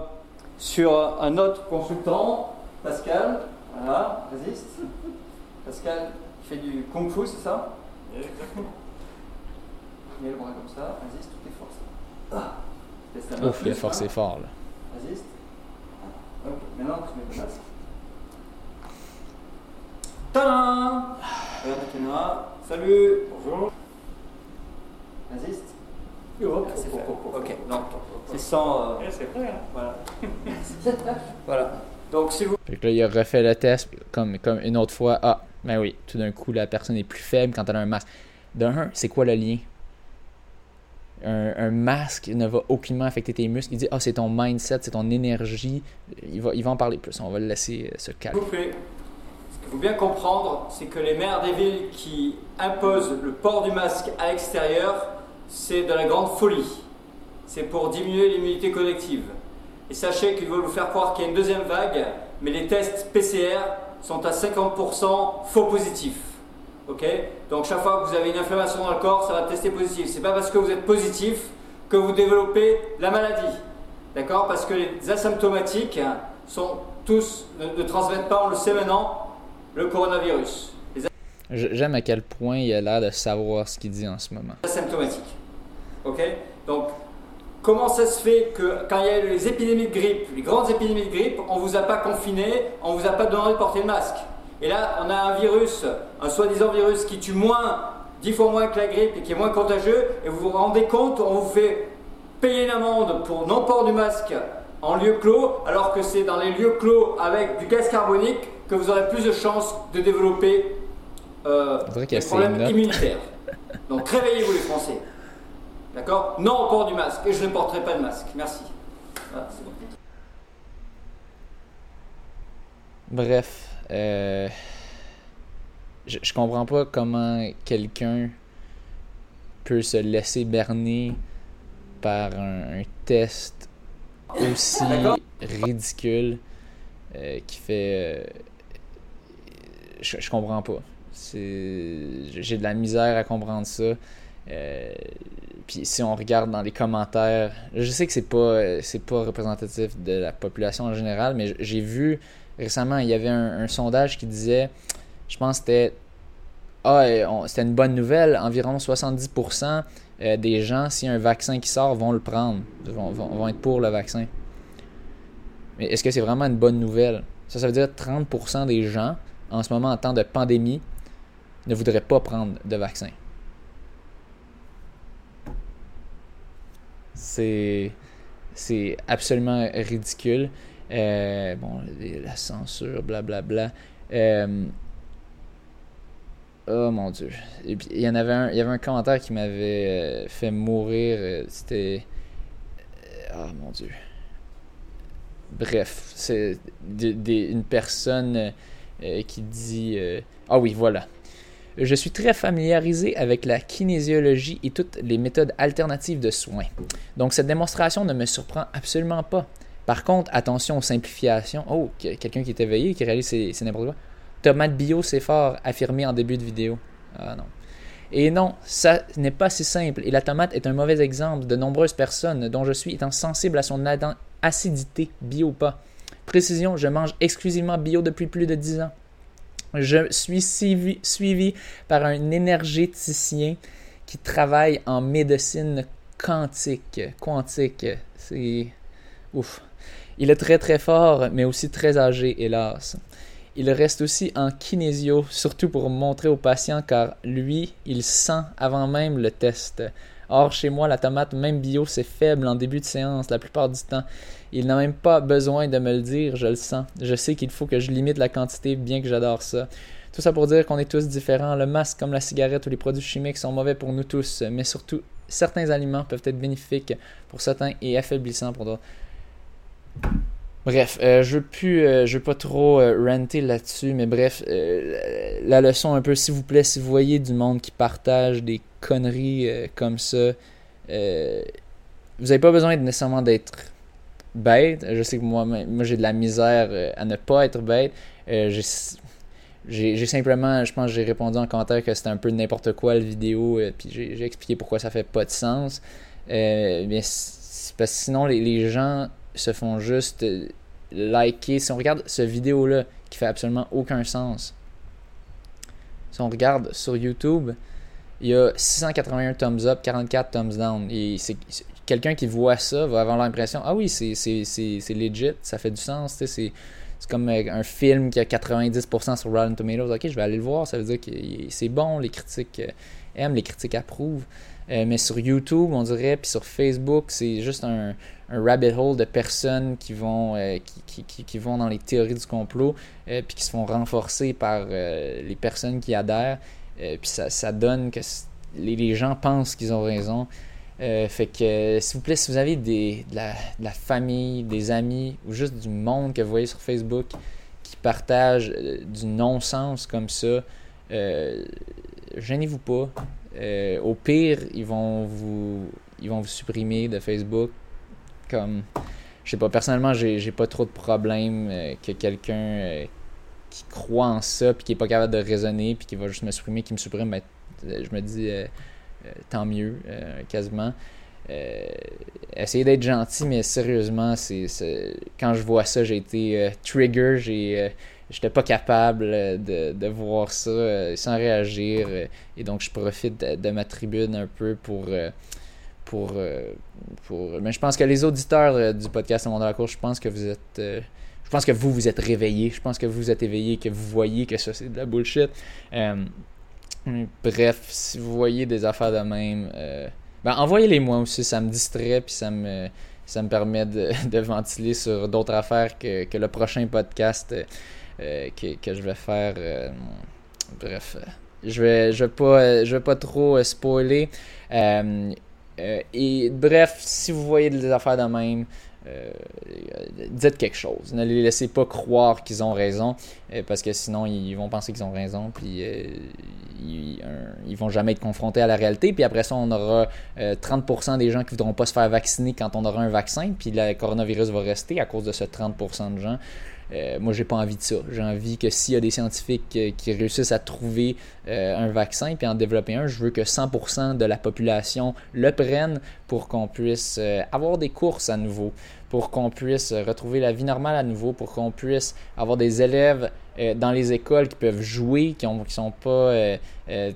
B: sur un autre consultant, Pascal. Voilà, résiste. Pascal fait du kung fu, c'est ça? Exactement. Mets le bras comme ça, résiste, tout est force.
A: Ah. Ouf, il a forcé fort là.
B: Résiste. Ok, maintenant tu mets le masque. Tadam Regarde la caméra. Salut Bonjour. Résiste. Ah, c'est fait. Ok, non. C'est sans. Euh... c'est prêt, hein Voilà. voilà. Donc, si vous.
A: Fait que là, il a refait le test comme, comme une autre fois. Ah, ben oui, tout d'un coup, la personne est plus faible quand elle a un masque. D'un, c'est quoi le lien? Un, un, masque ne va aucunement affecter tes muscles. Il dit Ah, c'est ton mindset, c'est ton énergie. Il va, il va en parler plus. On va le laisser euh, se calmer.
B: Ce qu'il faut bien comprendre, c'est que les maires des villes qui imposent le port du masque à l'extérieur, c'est de la grande folie. C'est pour diminuer l'immunité collective. Et sachez qu'ils veulent vous faire croire qu'il y a une deuxième vague, mais les tests PCR sont à 50% faux positifs. Ok? Donc chaque fois que vous avez une inflammation dans le corps, ça va tester positif. C'est pas parce que vous êtes positif que vous développez la maladie. D'accord? Parce que les asymptomatiques sont tous, ne, transmettent pas, on le sait maintenant, le coronavirus.
A: J'aime à quel point il a l'air de savoir ce qu'il dit en ce moment.
B: Asymptomatique. Ok? Donc, comment ça se fait que quand il y a eu les épidémies de grippe, les grandes épidémies de grippe, on ne vous a pas confiné, on ne vous a pas demandé de porter le masque? Et là, on a un virus, un soi-disant virus qui tue moins, dix fois moins que la grippe et qui est moins contagieux, et vous vous rendez compte, on vous fait payer une amende pour non-port du masque en lieu clos, alors que c'est dans les lieux clos avec du gaz carbonique que vous aurez plus de chances de développer euh, des problèmes immunitaires. Donc réveillez-vous les Français. D'accord Non au port du masque. Et je ne porterai pas de masque. Merci.
A: Bref. Euh, je, je comprends pas comment quelqu'un peut se laisser berner par un, test aussi ridicule euh, qui fait. Euh, je, je comprends pas. J'ai de la misère à comprendre ça. Euh, puis si on regarde dans les commentaires, je sais que c'est pas c'est pas représentatif de la population en général, mais j'ai vu récemment il y avait un, sondage qui disait, je pense que c'était ah c'était une bonne nouvelle, environ 70% euh, des gens si un vaccin qui sort vont le prendre, vont, vont, être pour le vaccin. Mais est-ce que c'est vraiment une bonne nouvelle? Ça ça veut dire 30% des gens en ce moment en temps de pandémie ne voudraient pas prendre de vaccin. C'est, c'est absolument ridicule. Euh, bon, la censure, blablabla. Euh, oh mon dieu. Il y en avait un, il y avait un commentaire qui m'avait euh, fait mourir. C'était. Oh mon dieu. Bref, c'est une personne qui dit. ah oui, voilà. Je suis très familiarisé avec la kinésiologie et toutes les méthodes alternatives de soins. Donc cette démonstration ne me surprend absolument pas. Par contre, attention aux simplifications. Oh, quelqu'un qui est éveillé, qui réalise c'est n'importe quoi. Tomate bio, c'est fort, affirmé en début de vidéo. Ah non. Et non, ça n'est pas si simple. Et la tomate est un mauvais exemple. De nombreuses personnes, dont je suis, étant sensibles à son acidité, bio ou pas. Précision, je mange exclusivement bio depuis plus de 10 ans. Je suis suivi, par un énergéticien qui travaille en médecine quantique. Quantique, c'est ouf. Il est très très fort, mais aussi très âgé, hélas. Il reste aussi en kinésio, surtout pour montrer au patient, car lui, il sent avant même le test. Or, chez moi, la tomate, même bio, c'est faible en début de séance la plupart du temps. Il n'a même pas besoin de me le dire, je le sens. Je sais qu'il faut que je limite la quantité, bien que j'adore ça. Tout ça pour dire qu'on est tous différents. Le masque, comme la cigarette ou les produits chimiques, sont mauvais pour nous tous, mais surtout, certains aliments peuvent être bénéfiques pour certains et affaiblissants pour d'autres. Bref, euh, je veux euh, je veux pas trop euh, ranter là-dessus, mais bref, la leçon un peu, s'il vous plaît, si vous voyez du monde qui partage des conneries comme ça, vous n'avez pas besoin nécessairement d'être bête. Je sais que moi, moi j'ai de la misère à ne pas être bête. j'ai simplement, je pense, j'ai répondu en commentaire que c'était un peu n'importe quoi la vidéo, puis j'ai expliqué pourquoi ça fait pas de sens. mais parce que sinon, les, les, gens se font juste liker. Si on regarde ce vidéo-là, qui fait absolument aucun sens, si on regarde sur YouTube, il y a 681 thumbs up, 44 thumbs down. Et quelqu'un qui voit ça va avoir l'impression ah oui, c'est legit, ça fait du sens. C'est comme euh, un film qui a 90% sur Rotten Tomatoes. Ok, je vais aller le voir, ça veut dire que c'est bon, les critiques euh, aiment, les critiques approuvent. Euh, mais sur YouTube, on dirait, puis sur Facebook, c'est juste un, rabbit hole de personnes qui vont, qui, qui, qui, vont dans les théories du complot, puis qui se font renforcer par les personnes qui adhèrent. puis ça, ça, donne que les, les gens pensent qu'ils ont raison. Euh, fait que, s'il vous plaît, si vous avez des, de, la, famille, des amis ou juste du monde que vous voyez sur Facebook qui partage euh, du non-sens comme ça, euh, gênez-vous pas. au pire, ils vont vous ils vont vous supprimer de Facebook. Comme, je sais pas, personnellement, j'ai pas trop de problèmes que quelqu'un qui croit en ça puis qui est pas capable de raisonner puis qui va juste me supprimer, qui me supprime, ben, je me dis euh, tant mieux, euh, quasiment. Euh, essayer d'être gentil, mais sérieusement, c'est, quand je vois ça, j'ai été trigger, j'ai j'étais pas capable de, voir ça sans réagir et donc je profite de, ma tribune un peu pour pour pour mais je pense que les auditeurs du podcast Le Monde de la course je pense que vous êtes je pense que vous vous êtes réveillés je pense que vous êtes éveillés que vous voyez que ça c'est de la bullshit Bref, si vous voyez des affaires de même, euh, ben envoyez-les moi aussi, ça me distrait puis ça me, ça me permet de, de ventiler sur d'autres affaires que, que, le prochain podcast euh, que, que, je vais faire. Euh, bref, je vais, je vais pas, je vais pas trop spoiler. et bref, si vous voyez des affaires de même, euh, dites quelque chose. Ne les laissez pas croire qu'ils ont raison, euh, parce que sinon, ils vont penser qu'ils ont raison, puis euh, ils, vont jamais être confrontés à la réalité. Puis après ça, on aura 30% des gens qui voudront pas se faire vacciner quand on aura un vaccin, puis le coronavirus va rester à cause de ce 30% de gens. Moi, j'ai pas envie de ça. J'ai envie que s'il y a des scientifiques qui réussissent à trouver un vaccin puis en développer un, je veux que 100% de la population le prenne pour qu'on puisse avoir des courses à nouveau, pour qu'on puisse retrouver la vie normale à nouveau, pour qu'on puisse avoir des élèves dans les écoles qui peuvent jouer, qui ne sont pas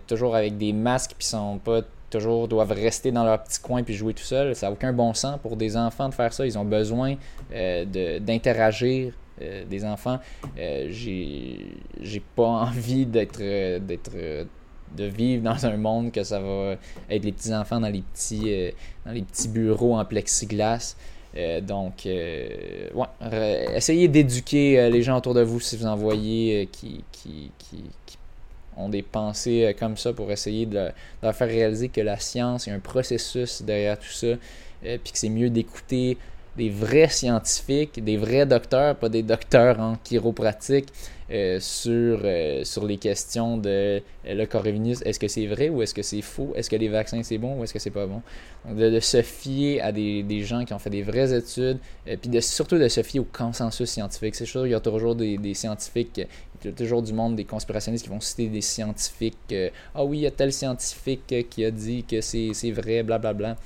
A: toujours avec des masques, puis sont pas toujours doivent rester dans leur petit coin puis jouer tout seul. Ça n'a aucun bon sens pour des enfants de faire ça. Ils ont besoin d'interagir euh, des enfants, euh, j'ai pas envie d'être euh, d'être de vivre dans un monde que ça va être les petits enfants dans les petits dans les petits bureaux en plexiglas. Donc, ouais, essayez d'éduquer les gens autour de vous si vous en voyez qui, qui, qui, ont des pensées comme ça pour essayer de, de, leur faire réaliser que la science, il y a un processus derrière tout ça, puis que c'est mieux d'écouter des vrais scientifiques, des vrais docteurs, pas des docteurs en chiropratique, euh, sur, euh, sur les questions de euh, le coronavirus. Est-ce que c'est vrai ou est-ce que c'est faux? Est-ce que les vaccins c'est bon ou est-ce que c'est pas bon? De, se fier à des, des, gens qui ont fait des vraies études, puis de, surtout de se fier au consensus scientifique. C'est sûr, il y a toujours des, des scientifiques il y a toujours du monde, des conspirationnistes qui vont citer des scientifiques. ah oui, il y a tel scientifique qui a dit que c'est vrai, blablabla. Bla, bla.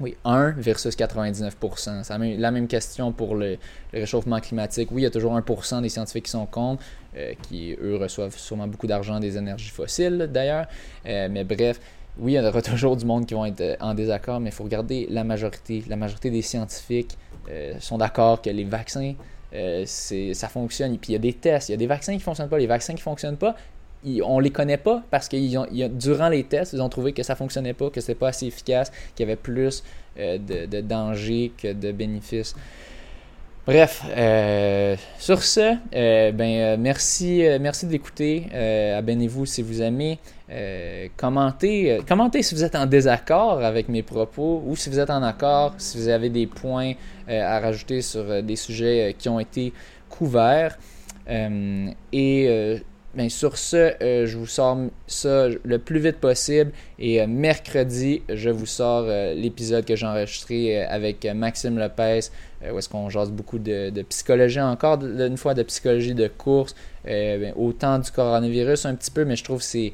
A: Oui, 1 versus 99%. C'est la même question pour le, réchauffement climatique. Oui, il y a toujours 1% des scientifiques qui sont contre, euh, qui, eux, reçoivent sûrement beaucoup d'argent des énergies fossiles, d'ailleurs. Euh, mais bref, oui, il y aura toujours du monde qui vont être euh, en désaccord, mais il faut regarder la majorité. La majorité des scientifiques sont d'accord que les vaccins, ça fonctionne. Et puis il y a des tests, il y a des vaccins qui ne fonctionnent pas. Les vaccins qui ne fonctionnent pas, on les connaît pas parce que durant les tests, ils ont trouvé que ça fonctionnait pas, que c'était pas assez efficace, qu'il y avait plus euh, de, dangers que de bénéfices. Bref, euh, sur ce, euh, ben, merci, merci de l'écouter. Abonnez-vous si vous aimez. commentez, commentez si vous êtes en désaccord avec mes propos ou si vous êtes en accord, si vous avez des points à rajouter sur des sujets qui ont été couverts. et ben, sur ce, euh, je vous sors ça le plus vite possible. Et euh, mercredi, je vous sors euh, l'épisode que j'ai enregistré avec Maxime Lopez, où est-ce qu'on jase beaucoup de, psychologie encore, une fois de psychologie de course, ben, autant du coronavirus un petit peu, mais je trouve que c'est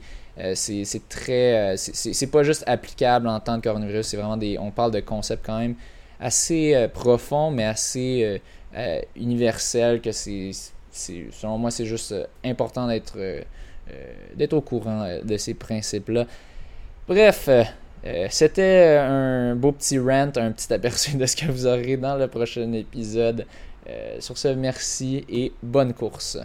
A: c'est très c'est pas juste applicable en temps de coronavirus c'est vraiment des on parle de concepts quand même assez profonds mais assez universels que c'est selon moi, c'est juste euh, important d'être euh, euh, d'être au courant de ces principes-là. Bref, c'était un beau petit rant, un petit aperçu de ce que vous aurez dans le prochain épisode. sur ce, merci et bonne course.